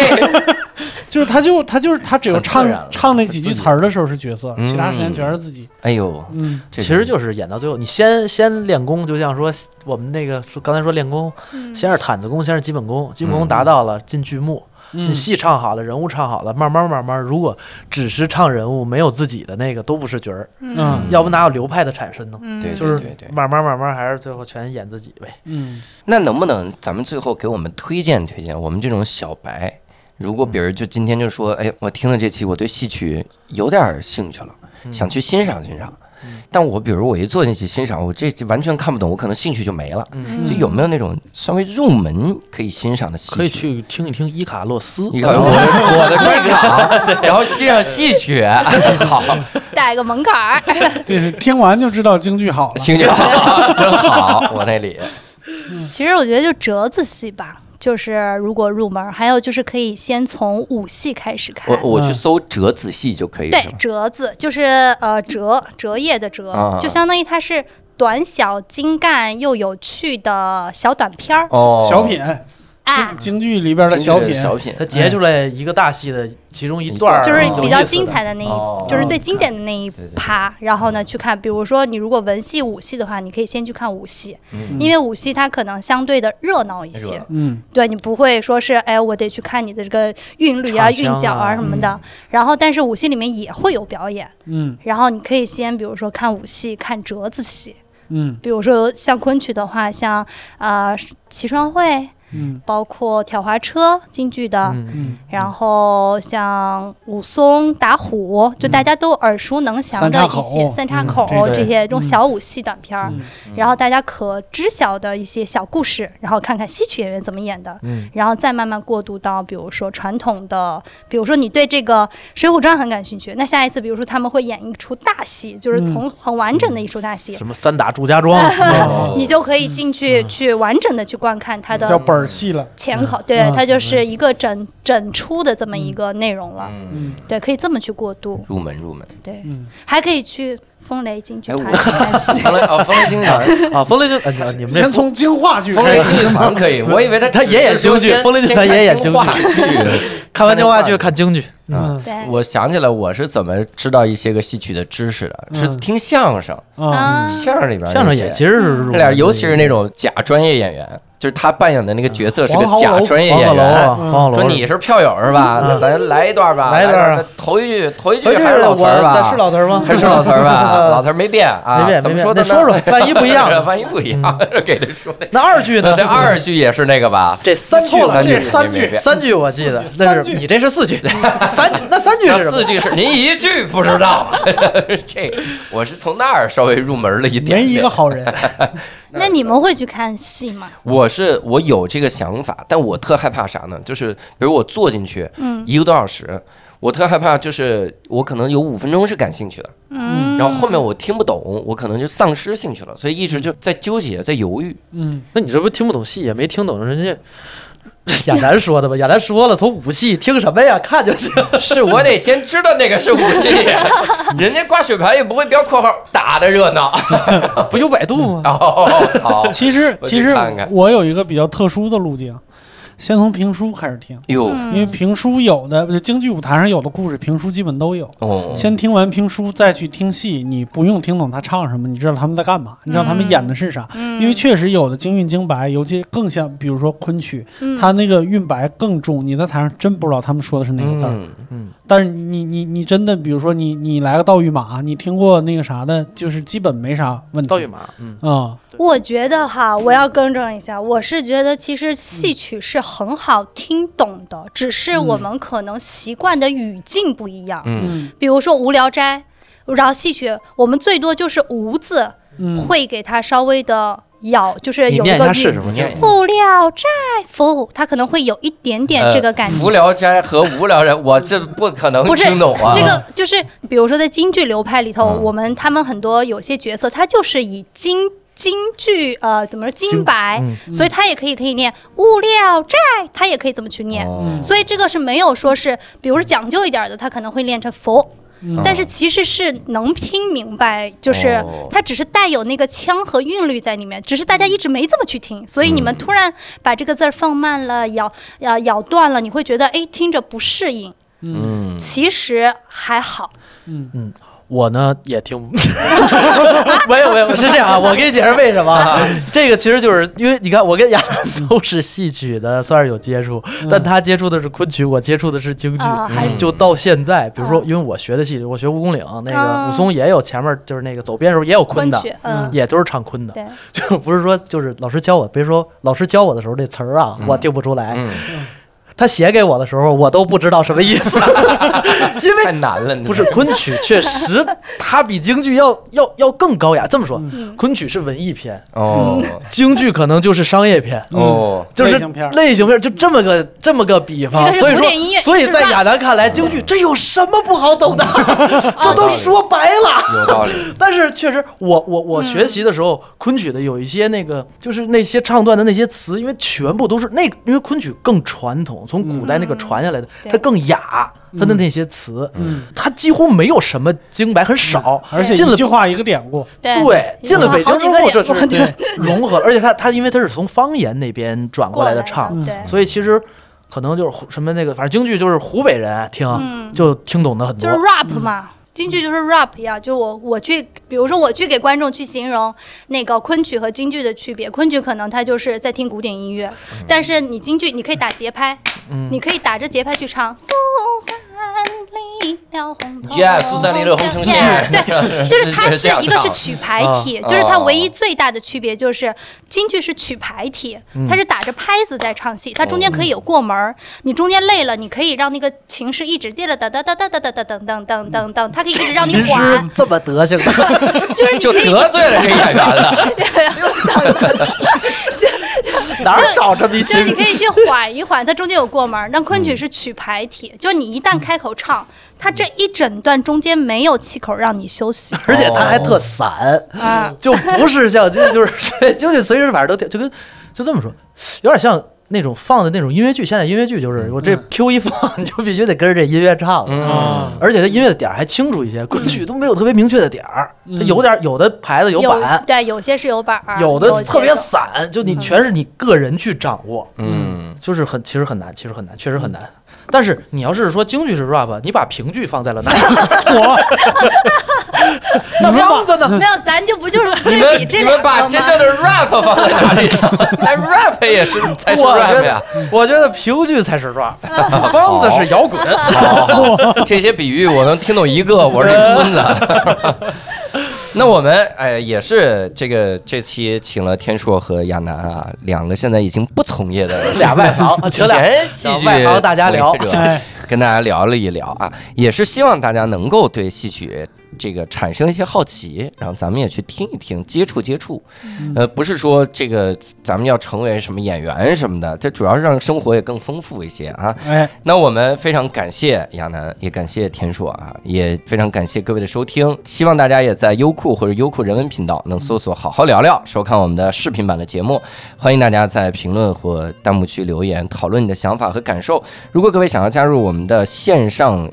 就是他就他就是他只有唱唱那几句词儿的时候是角色，嗯。其他时间全是自己。哎呦，嗯。其实就是演到最后，你先先练功，就像说我们那个说刚才说练功，嗯。先是毯子功，先是基本功，基本嗯。功达到了进剧目，嗯你戏唱好了，人物唱好了，慢慢慢慢，如果只是唱人物，没有自己的那个，都不是角儿，嗯要不哪有流派的产生呢？嗯对就是对对慢慢慢慢，还是最后全演自己呗。嗯那能不能咱们最后给我们推荐推荐我们这种小白？如果比如就今天就说，哎，我听了这期，我对戏曲有点兴趣了，想去欣赏欣赏。但我比如我一坐进去欣赏，我这这完全看不懂，我可能兴趣就没了。嗯，就有没有那种稍微入门可以欣赏的戏曲？可以去听一听伊卡洛斯。你看我的我的专场，然后欣赏戏曲，好，带个门槛儿。对，听完就知道京剧好了。京剧好，真好，我那里。其实我觉得就折子戏吧，就是如果入门，还有就是可以先从五系开始看我。我去搜折子戏就可以，对折子就是呃折折页的折，啊就相当于它是短小精干又有趣的小短片儿。哦，小品，啊，京剧里边的小品，小品。他，截出来一个大戏的其中一段儿，就是比较精彩的那一，哦。就是最经典的那一趴。然后呢，去看，比如说你如果文戏、武戏的话，你可以先去看武戏，嗯。因为武戏它可能相对的热闹一些。嗯。对你不会说是哎，我得去看你的这个韵律啊、韵脚啊啊什么的。然后，但是武戏里面也会有表演，嗯。然后你可以先比如说看武戏、看折子戏，嗯。比如说像昆曲的话，像呃齐双会，嗯。包括挑滑车京剧的，然后像武松打虎，就大家都耳熟能详的一些三三岔口。叉口嗯这些这种小武戏短片儿，嗯。然后大家可知晓的一些小故事，然后看看戏曲演员怎么演的，嗯。然后再慢慢过渡到比如说传统的，比如说你对这个《水浒传》很感兴趣，那下一次比如说他们会演一出大戏，就是从很完整的一出大戏。什么三打祝家庄，哦 你就可以进去去完整的去观看他的叫本儿戏了。前口，对，嗯它就是一个整整出的这么一个内容了。嗯，嗯对，可以这么去过渡。入门入门。对，嗯，还可以去风雷京剧哎，团。风雷哦，风雷京团，啊，风雷就呃你们先从京话剧风雷开始。京剧团 可以，我以为他他也演京剧风雷京团也演京剧剧。看完京话剧看京剧，啊对，我想起来我是怎么知道一些个戏曲的知识的，是嗯听相声，啊，啊，相声里边相声也其实是入这俩，尤其是那种假专业演员，就是他扮演的那个角色是个假专业黄鹤楼演员。啊，嗯黄鹤楼说你是票友是吧？嗯那咱来一段吧，来一段啊那头一句头一句还是老词儿吧？是老词儿吗？还是老词儿吧？嗯老词儿没变啊？没变没变怎么说的说说万一不一样呢万一不一样，给他说那。那二句呢？那二句也是那个吧？这三句了这三句是三句三句我记得，那三句是你这是四句，三句那三句是什么四句是您一句不知道，这我是从那儿稍微入门了一点点。没一个好人。那你们会去看戏吗？我是我有这个想法，但我特害怕啥呢？就是比如我坐进去嗯一个多小时，我特害怕，就是我可能有五分钟是感兴趣的，嗯，然后后面我听不懂，我可能就丧失兴趣了，所以一直就在纠结，在犹豫。嗯那你这不听不懂戏，也没听懂人家 亚楠说的吧？亚楠说了，从武器听什么呀？看就行。是我得先知道那个是武器，人家挂水牌也不会标括号打的热闹。不就百度吗？哦，好，其实其实我有一个比较特殊的路径，先从评书开始听，因为评书有的就京剧舞台上有的故事，评书基本都有。哦，先听完评书再去听戏，你不用听懂他唱什么，你知道他们在干嘛，你知道他们演的是啥。嗯。因为确实有的京韵京白，尤其更像，比如说昆曲，嗯。它那个韵白更重，你在台上真不知道他们说的是哪个字儿。嗯但是你你你真的，比如说你你来个道御马，你听过那个啥的，就是基本没啥问题。道玉马，嗯，啊、我觉得哈，我要更正一下，我是觉得其实戏曲是很好听懂的，只是我们可能习惯的语境不一样。嗯。嗯。比如说《无聊斋》，然后戏曲我们最多就是“无”字嗯，会给它稍微的咬，就是有一个韵无聊斋》否，他可能会有一点点这个感觉。无聊斋和无聊人，我这不可能不是听懂啊。这个就是，比如说在京剧流派里头，嗯我们他们很多有些角色，他就是以京京剧呃怎么说京京白，嗯所以他也可以可以念物料斋，他也可以这么去念。哦所以这个是没有说是，比如说讲究一点的，他可能会念成佛。嗯。但是其实是能听明白，就是哦。它只是带有那个腔和韵律在里面，只是大家一直没这么去听，所以你们突然把这个字儿放慢了，咬咬咬断了，你会觉得哎听着不适应。嗯。其实还好，嗯我呢也听，没有没有，是这样啊，我给你解释为什么啊。这个其实就是因为你看，我跟亚楠都是戏曲的，算是有接触，但他接触的是昆曲，我接触的是京剧。就到现在，比如说啊，因为我学的戏，我学蜈蚣岭，那个啊武松也有前面就是那个走边的时候也有昆的，也都是唱昆的，对，就不是说就是老师教我，别说老师教我的时候那词儿啊，我听不出来，嗯，他写给我的时候我都不知道什么意思，因为太难了，不是昆曲，确实它比京剧要要要更高雅。这么说，嗯昆曲是文艺片，哦京剧可能就是商业片。哦，就是类型片类型片，就这么个这么个比方，所以说，所以在亚楠看来，京剧这有什么不好懂的？这都说白了。有道理。但是确实，我我我学习的时候，昆曲的有一些那个，就是那些唱段的那些词，因为全部都是那个，因为昆曲更传统，从古代那个传下来的，它更雅，它的那些词，嗯，它几乎没有什么京白，很少，而且进了一句话一个典故，对对，进了北京之后，这是对融合了，而且它它因为它是从方言那边转过来的唱，所以其实可能就是什么那个，反正京剧就是湖北人听嗯。就听懂的很多就是。rap 嘛。京剧就是 rap 呀，就我我去，比如说我去给观众去形容那个昆曲和京剧的区别，昆曲可能它就是在听古典音乐，但是你京剧你可以打节拍，嗯你可以打着节拍去唱。苏三离了红头 Yeah，苏三离了红尘线 对，就是它是一个是曲牌体，啊就是它唯一最大的区别就是京剧是曲牌体，它是打着拍子在唱戏，它中间可以有过门儿，你中间累了，你可以让那个琴师一直滴了哒哒哒哒哒哒哒噔噔噔噔噔，它可以一直让你其实缓，这么德行的，就 就是你可以得罪了这演员了。哪儿找这么一群就是你？可以去缓一缓，它中间有过门儿。那昆曲是曲牌体，就你一旦开口唱，它这一整段中间没有气口让你休息而且它还特散，啊。就不是像就就是对，京剧随时反正都挺就跟就这么说，有点像那种放的那种音乐剧。现在音乐剧就是我这 Q 一放，你 就必须得跟着这音乐唱。嗯，而且它音乐的点儿还清楚一些，昆曲都没有特别明确的点儿，它有点有的牌子有板，对，有些是有板儿，有的特别散，就你全是你个人去掌握，嗯，就是很其实很难，其实很难，确实很难。但是你要是说京剧是 rap，你把评剧放在了哪里？我那梆子呢？没有，咱就不就是你对比这两们把？真正的 rap 放在哪里？那 rap 也是才是 rap 呀得。，我觉得评剧才是 rap，梆子是摇滚。好好，这些比喻我能听懂一个，我是这孙子。那我们哎也是这个这期请了天硕和亚楠啊，两个现在已经不从业的 俩外行请俩前戏剧外行大家聊 跟大家聊了一聊啊，也是希望大家能够对戏曲。这个产生一些好奇，然后咱们也去听一听，接触接触，呃，不是说这个咱们要成为什么演员什么的，这主要是让生活也更丰富一些啊。哎，那我们非常感谢亚楠，也感谢田硕啊，也非常感谢各位的收听，希望大家也在优酷或者优酷人文频道能搜索“好好聊聊”，收看我们的视频版的节目。欢迎大家在评论或弹幕区留言，讨论你的想法和感受。如果各位想要加入我们的线上。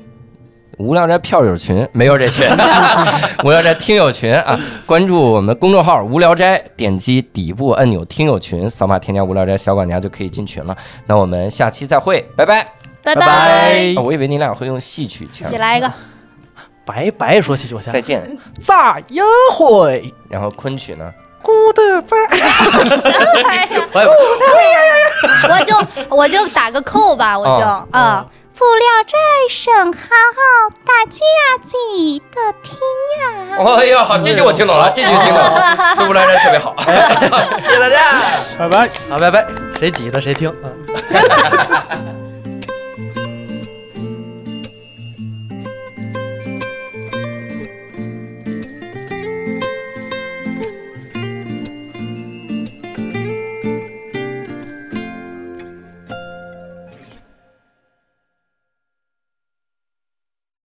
无聊斋票友群 没有这群，无聊斋听友群啊，关注我们公众号无聊斋，点击底部按钮听友群，扫码添加无聊斋小管家就可以进群了。那我们下期再会，拜拜，拜拜啊我以为你俩会用戏曲腔你，来一个，拜拜说戏曲腔再见。再一会，然后昆曲呢？古德巴。我就我就打个扣吧，我就哦啊。不聊斋甚好，大家记得听呀。哎呀，好，这句我听懂了，这句听懂了，这无聊斋特别好，谢谢大家。拜拜。好，拜拜。谁挤的谁听。嗯。